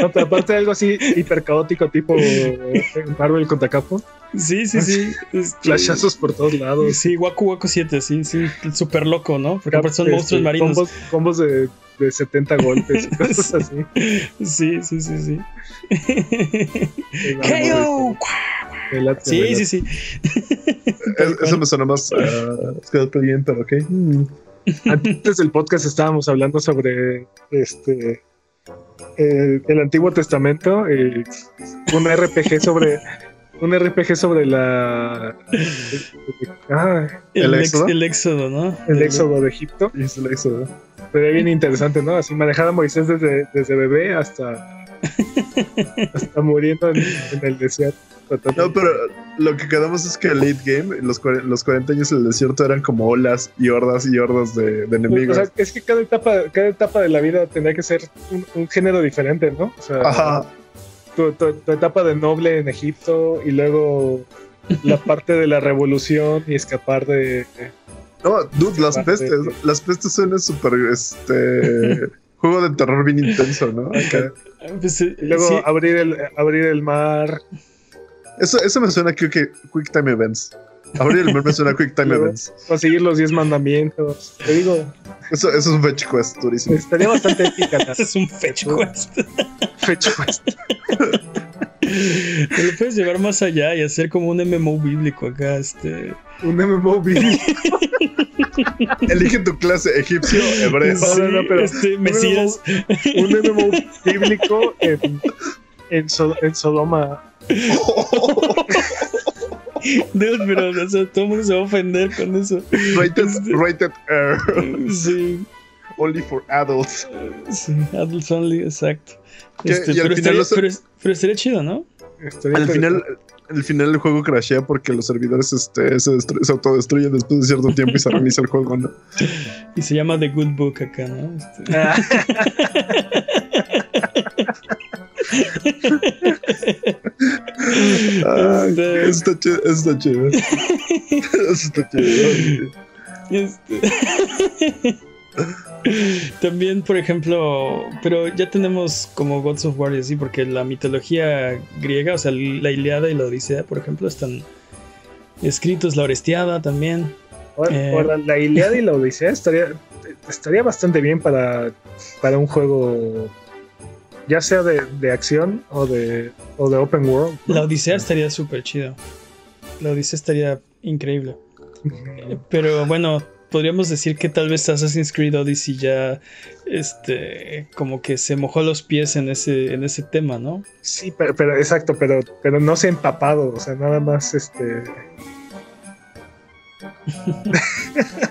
No, pero aparte de algo así hiper caótico, tipo eh, Marvel contra Capo. Sí, sí, sí. Este, Flashazos por todos lados. Sí, Waku Waku 7, sí, sí. Súper loco, ¿no? Porque aparte son Este, monstruos marinos. Combos, combos de, de 70 golpes y cosas así. Sí, sí, sí, sí. KO. Sí, sí, sí. Es- Eso me suena más uh, Scalpelian, pero ok. Mm. Antes del podcast estábamos hablando sobre este el, el Antiguo Testamento, eh, un RPG sobre un RPG sobre la ah, ¿El El, ex- éxodo? el éxodo, ¿no? el éxodo de Egipto. Y es el éxodo. Sería bien interesante, ¿no? Así manejar a Moisés desde, desde bebé hasta hasta muriendo en, en el desierto. No, pero lo que quedamos es que el late game, los, los 40 años en el desierto eran como olas y hordas y hordas de, de O enemigos. sea, es que cada etapa, cada etapa de la vida tendría que ser un, un género diferente, ¿no? O sea, Ajá. tu, tu- tu etapa de noble en Egipto y luego la parte de la revolución y escapar de... No, dude, las pestes. Las pestes suenan súper, este... juego de terror bien intenso, ¿no? Acá. Pues, eh, Y luego sí, abrir, el, abrir el mar. Eso, eso me suena que, que Quick Time Events. Abrir el mar me suena a Quick Time Luego- Events. Conseguir los 10 mandamientos. Te digo, Eso, eso es un fetch quest durísimo. estaría bastante épica la es un fetch quest. fecha. pues. Te lo puedes llevar más allá y hacer como un MMO bíblico acá, este. Un MMO bíblico. Elige tu clase, egipcio, hebreo. No, no, no, pero- este, Mesías. Un MMO bíblico en, en, So- en Sodoma. Dude, pero o sea, todo el mundo se va a ofender con eso. Rated, Este- rated R. Sí, Only for adults. sí, adults only, exacto. Que- Este, y al pero, final estaría, los- pero, es- pero estaría chido, ¿no? Estaría Al final, al final el juego crashea porque los servidores este, se, se autodestruyen después de cierto tiempo y se reinicia el juego, ¿no? Y se llama The Good Book acá, ¿no? Este, Ah, Ay, Este- eso está chido, eso está chido. Eso está chido. Este- También, por ejemplo, pero ya tenemos como Gods of War y así, porque la mitología griega, o sea, la Iliada y la Odisea, por ejemplo, están escritos, la Orestiada también. Eh. la Iliada y la Odisea estaría, estaría bastante bien para, para un juego, ya sea de, de acción o de, o de open world. ¿no? La Odisea estaría súper chido. La Odisea estaría increíble. Pero bueno, podríamos decir que tal vez Assassin's Creed Odyssey ya este como que se mojó los pies en ese en ese tema, ¿no? Sí, pero, pero exacto, pero pero no se ha empapado, o sea, nada más este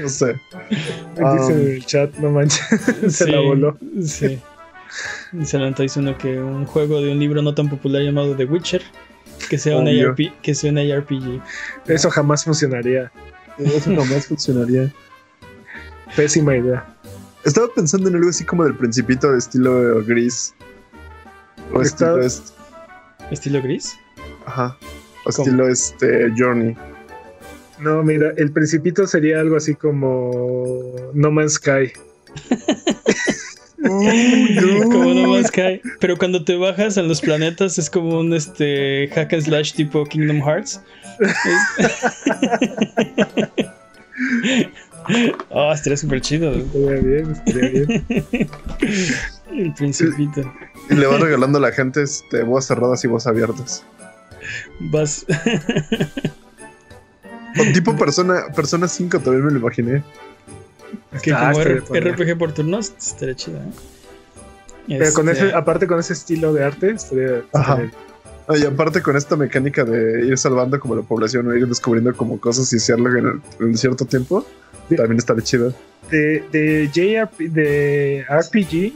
No sé. dice en el chat, no manches, se Sí, la voló. Sí. Se levantó diciendo que un juego de un libro no tan popular llamado The Witcher, que sea, un. ARP, que sea un ARPG. Eso jamás funcionaría. Eso jamás funcionaría. Pésima idea. Estaba pensando en algo así como del principito de estilo gris. O estilo este. ¿Estilo gris? Ajá. O ¿Cómo? estilo este Journey. No, mira, el principito sería algo así como No Man's Sky. No. Pero cuando te bajas a los planetas es como un este hack and slash tipo Kingdom Hearts. Oh, estaría súper chido. Estaría bien, estaría bien. El principito. Y le vas regalando a la gente este, voz cerradas y voz abiertas. Vas. O tipo persona, persona 5 también me lo imaginé. Que Ah, como. RPG por turnos estaría chido. ¿eh? Pero con Este, ese, aparte con ese estilo de arte, estaría, Ajá. estaría- Y aparte con esta mecánica de ir salvando como la población o ir descubriendo como cosas y hacerlo en, el- en cierto tiempo, también estaría chido. de, de JRP, de RPG,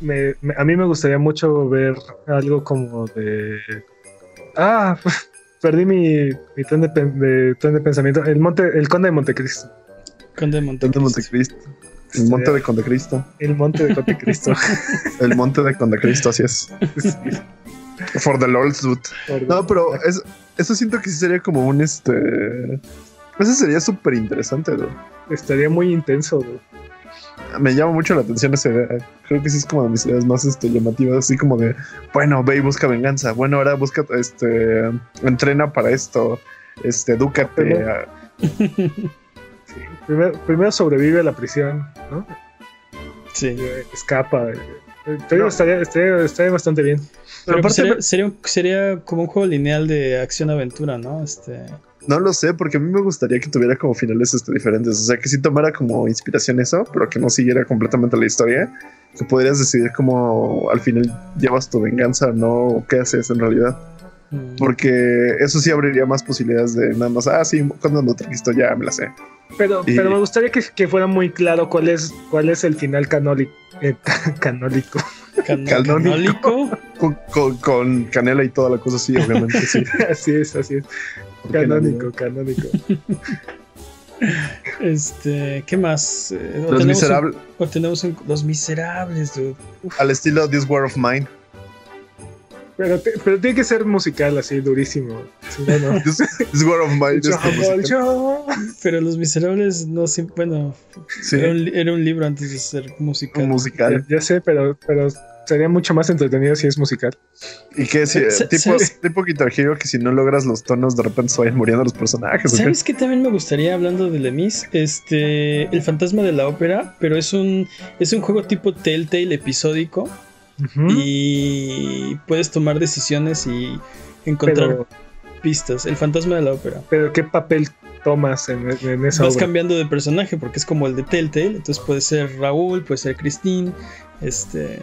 me- me- a mí me gustaría mucho ver algo como de. Ah, perdí mi, mi tren, de- tren de pensamiento. El monte, el conde de Montecristo. Conde de Monte de Montecristo. El monte de Condecristo. El monte de Montecristo. El monte de Condecristo, así es. For the Lord's dude. No, pero es- eso siento que sí sería como un este. Eso sería súper interesante, ¿no? estaría muy intenso. Me llama mucho la atención esa idea. Creo que sí es como de mis ideas más este, llamativas, así como de, bueno, ve y busca venganza. Bueno, ahora busca, este, entrena para esto. Este, edúcate. A-. Primero, primero sobrevive a la prisión, ¿no? Sí. Eh, Escapa. eh, eh, te digo, No. estaría, estaría, estaría bastante bien. Pero aparte- sería, sería, como un juego lineal de acción-aventura, ¿no? Este. No lo sé, porque a mí me gustaría que tuviera como finales este, diferentes. O sea, que sí tomara como inspiración eso, pero que no siguiera completamente la historia. Que podrías decidir cómo al final llevas tu venganza o no, o qué haces en realidad. Mm, Porque eso sí abriría más posibilidades de nada más, ah, sí, cuando lo trajiste ya me la sé. Pero, Y- pero me gustaría que, que fuera muy claro cuál es, cuál es el final canólico. eh, canólico. can- canónico. canónico. Con, con- con canela y toda la cosa, sí, obviamente, sí. así es, así es. ¿Por qué no, Canónico, canónico. Este. ¿Qué más? Eh, Los un- Miserables, tenemos un- Los Miserables, dude. al estilo This War of Mine. Pero, te- pero tiene que ser musical, así, durísimo. Si no, no. War of Mine. Este. Pero Los Miserables no siempre. Bueno, Sí, era, un, li- era un libro antes de ser musical. musical. Ya, ya sé, pero, pero sería mucho más entretenido si es musical. Y que si, Sa- tipo, ¿sabes? tipo Guitar Hero, que si no logras los tonos, de repente se vayan muriendo los personajes. ¿Sabes qué también me gustaría hablando de Lemis? Este, el fantasma de la ópera, pero es un es un juego tipo Telltale episódico Y puedes tomar decisiones y encontrar pero, pistas. El fantasma de la ópera. pero, ¿qué papel tomas en, en esa Vas obra? cambiando de personaje porque es como el de Telltale, entonces puede ser Raúl, puede ser Christine, este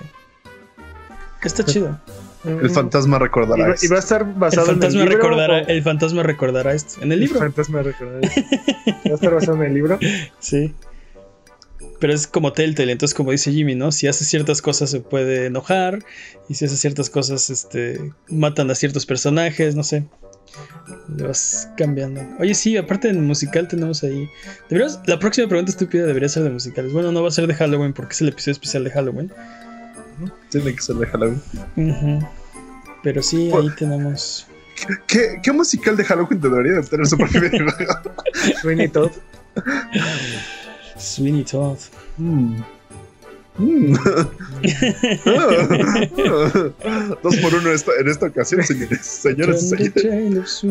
está chido. El fantasma Y recordará. va, y esto. va a estar El basado fantasma en el libro. recordará, o- el fantasma recordará esto en el libro. fantasma recordará. Va a estar basado en el libro. Sí. Pero es como Telltale, entonces como dice Jimmy, ¿no? Si hace ciertas cosas se puede enojar y si hace ciertas cosas, este, matan a ciertos personajes, no sé. Le vas cambiando. Oye, sí, aparte en musical tenemos ahí... Deberíamos- la próxima pregunta estúpida debería ser de musicales. Bueno, no va a ser de Halloween porque es el episodio especial de Halloween. Tiene que ser de Halloween. Pero sí, ahí tenemos... ¿Qué, ¿Qué musical de Halloween te debería de tener su propio videojuego? Sweeney Todd. Sweeney Todd. Mm. Mm. Dos por uno esta- en esta ocasión, señores. Señores señores.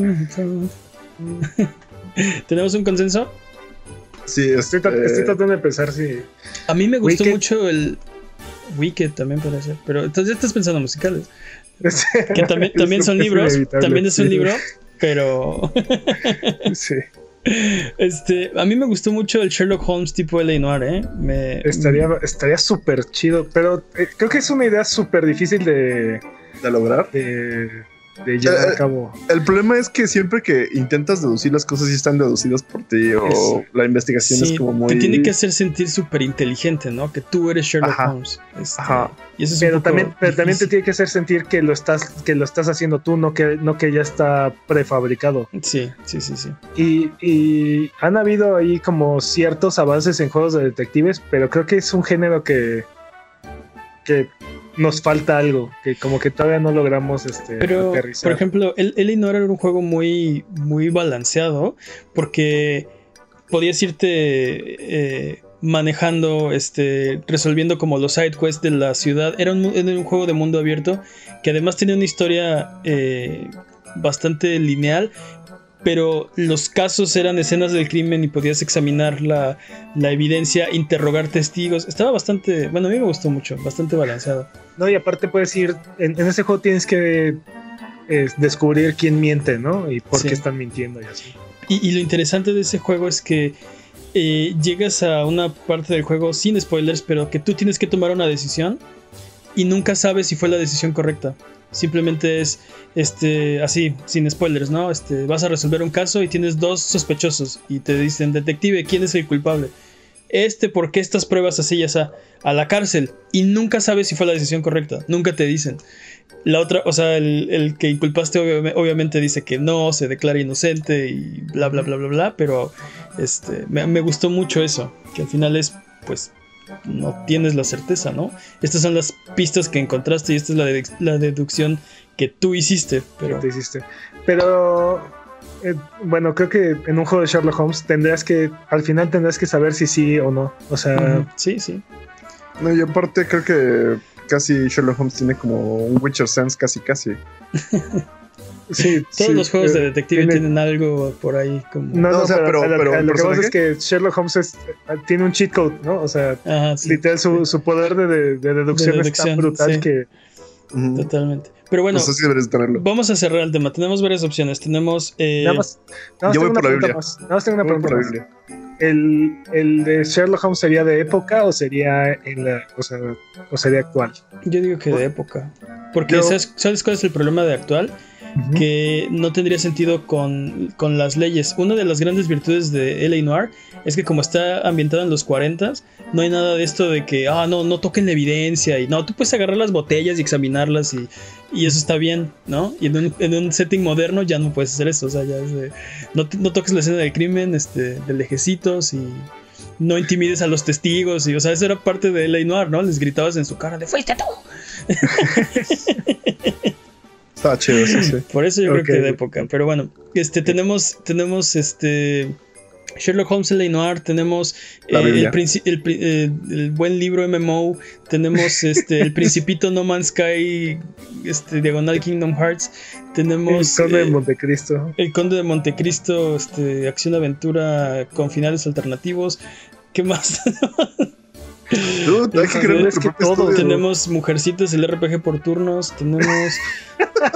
¿Tenemos un consenso? Sí, Estoy, estoy tratando de pensar si. A mí me gustó Wicked. mucho el Wicked también puede ser, pero entonces ya estás pensando en musicales, que también, también son libros, también es un sí. libro, pero. Sí. Este, a mí me gustó mucho el Sherlock Holmes tipo L.A. Noir, ¿eh? Me, Estaría estaría súper chido, pero eh, creo que es una idea súper difícil de, de lograr. de, de llevar Eh, a cabo. El problema es que siempre que intentas deducir las cosas, sí están deducidas por ti o Eso. la investigación sí, es como muy. te tiene que hacer sentir súper inteligente, ¿no? Que tú eres Sherlock Ajá. Holmes. Este, Ajá. Y eso es un Pero también, pero también te tiene que hacer sentir que lo estás, que lo estás haciendo tú, no que, no que ya está prefabricado. Sí, sí, sí, sí. Y, y han habido ahí como ciertos avances en juegos de detectives, pero creo que es un género que, que nos falta algo, que como que todavía no logramos este, Pero, aterrizar. por ejemplo, el, era un juego muy, muy balanceado porque podías irte eh, manejando, este, resolviendo como los side quests de la ciudad. Era un, era un juego de mundo abierto que además tenía una historia eh, bastante lineal. Pero los casos eran escenas del crimen y podías examinar la, la evidencia, interrogar testigos. Estaba bastante, bueno, a mí me gustó mucho, bastante balanceado. No, y aparte puedes ir, en, en ese juego tienes que eh, descubrir quién miente, ¿no? Y por Sí. qué están mintiendo y así. Y, y lo interesante de ese juego es que eh, llegas a una parte del juego sin spoilers, pero que tú tienes que tomar una decisión y nunca sabes si fue la decisión correcta. Simplemente es este así, sin spoilers, ¿no? Este, vas a resolver un caso y tienes dos sospechosos y te dicen, detective, ¿quién es el culpable? Este, ¿por qué estas pruebas así ya a, la cárcel? Y nunca sabes si fue la decisión correcta, nunca te dicen. La otra, o sea, el, el que inculpaste obvia- obviamente dice que no, se declara inocente y bla, bla, bla, bla, bla, pero este, me, me gustó mucho eso, que al final es, pues, no tienes la certeza, ¿no? Estas son las pistas que encontraste y esta es la, la deducción que tú hiciste, que pero te hiciste. Pero eh, bueno, creo que en un juego de Sherlock Holmes tendrías que, al final tendrás que saber si sí o no. O sea, sí, sí. No, y aparte creo que casi Sherlock Holmes tiene como un Witcher Sense, casi, casi. sí. Todos sí, los juegos de eh, detective tiene- tienen algo por ahí como... No, No, o sea, pero, pero- a lo- pero a lo ¿el que pasa es que Sherlock Holmes es- tiene un cheat code, ¿no? O sea, Ajá, sí, literal su, su poder de, de- de deducción, De es tan brutal sí. que totalmente. Pero bueno, Pues así deberías tenerlo. vamos a cerrar el tema. Tenemos varias opciones. Tenemos... eh, nada más, nada más yo voy tengo una por la pregunta Biblia. más. Nada más tengo una Voy por pregunta la más. Biblia. ¿El, el de Sherlock Holmes sería de época o sería en la, o sea, o sería actual? Yo digo que de época. Porque Yo- ¿sabes, ¿sabes cuál es el problema de actual? Que no tendría sentido con, con las leyes. Una de las grandes virtudes de L.A. Noir es que como está ambientada en los 40 no hay nada de esto de que, ah, no, no toquen la evidencia. Y no, tú puedes agarrar las botellas y examinarlas y, y eso está bien, ¿no? Y en un, en un setting moderno ya no puedes hacer eso. O sea, ya es de, no, no toques la escena del crimen, este, de lejecitos y no intimides a los testigos. Y, o sea, eso era parte de L.A. Noir, ¿no? Les gritabas en su cara de, fuiste tú. Estaba chido, sí, sí. Por eso yo creo que de época. Pero bueno, este tenemos, tenemos este Sherlock Holmes en Noir, tenemos eh, el, el eh, el buen libro MMO, tenemos este el Principito No Man's Sky, este Diagonal Kingdom Hearts, El tenemos Conde eh, de Montecristo. el Conde de Montecristo, este acción aventura con finales alternativos. ¿Qué más? Dude, hay que crear Es que todo estudio. tenemos Mujercitas, el RPG por turnos, tenemos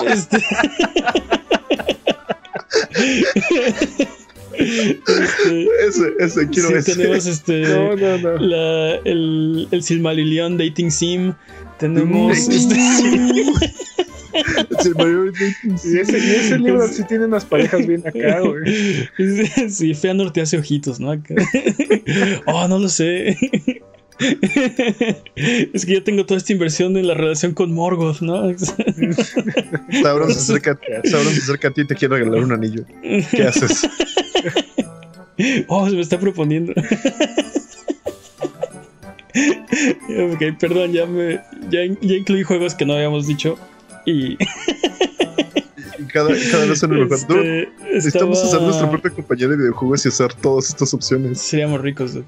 este Este, Ese, ese, quiero sí, ese. tenemos este No, no, no. la- el, el Silmarillion Dating Sim. Tenemos Dating este, Es el mayor dating Y ese, y ese libro Es- sí tiene unas parejas bien acá, güey. Sí, Feanor te hace ojitos, ¿no? Acá. Oh, no lo sé. Es que ya tengo toda esta inversión en la relación con Morgoth, ¿no? Sauron se acerca, Sauron se acerca a ti y te quiere regalar un anillo. ¿Qué haces? Oh, se me está proponiendo. ok, perdón, ya me. Ya, ya incluí juegos que no habíamos dicho. Y. Cada, cada vez son mejor. Dude, este, necesitamos estaba- hacer nuestra propia compañía de videojuegos y hacer todas estas opciones. Seríamos ricos. dude.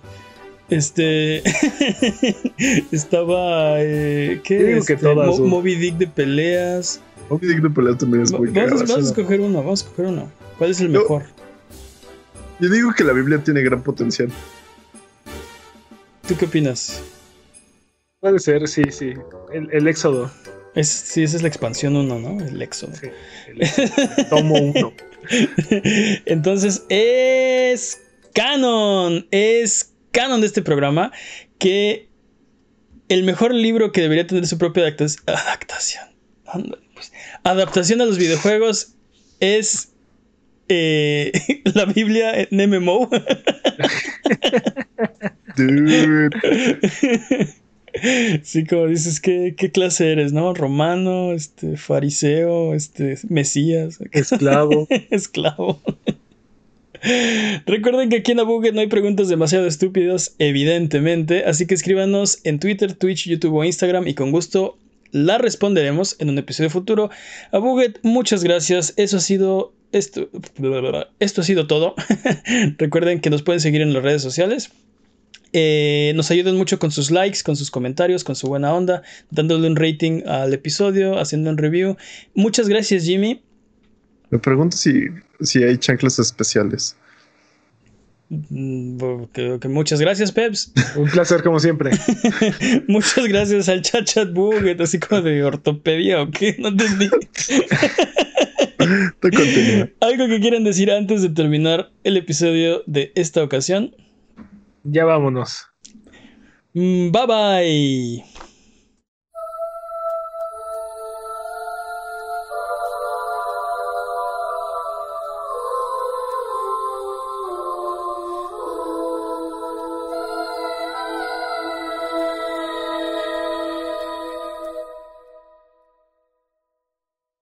Este. estaba. Eh, ¿Qué? Yo digo que Este, todas, Mo- dude. Moby Dick de peleas. Moby Dick de pelea también es Va- muy Vamos, vamos a escoger uno, vamos a escoger uno. ¿Cuál es el Yo- mejor? Yo digo que la Biblia tiene gran potencial. ¿Tú qué opinas? Puede ser, sí, sí. El, el Éxodo. Es, sí, esa es la expansión 1, ¿no? El Éxodo. Sí, el Éxodo. Tomo uno. Entonces es canon, es canon de este programa que el mejor libro que debería tener su propia adaptación, pues, adaptación a los videojuegos es eh, la Biblia en MMO. Dude. Sí, como dices, ¿qué, ¿qué, clase eres, no? Romano, este, fariseo, este, mesías. Esclavo. Esclavo. Recuerden que aquí en Abuget no hay preguntas demasiado estúpidas, evidentemente, así que escríbanos en Twitter, Twitch, YouTube o Instagram y con gusto la responderemos en un episodio futuro. Abuget, muchas gracias. Eso ha sido esto, esto ha sido todo. Recuerden que nos pueden seguir en las redes sociales. Eh, nos ayudan mucho con sus likes, con sus comentarios, con su buena onda, dándole un rating al episodio, haciendo un review. Muchas gracias, Jimmy. Me pregunto si, si hay chanclas especiales. Mm, que, muchas gracias, Peps. Un placer, como siempre. muchas gracias al chat chat buget, así como de ortopedia o qué, no entendí. Algo que quieran decir antes de terminar el episodio de esta ocasión. Ya vámonos. Mm, bye bye.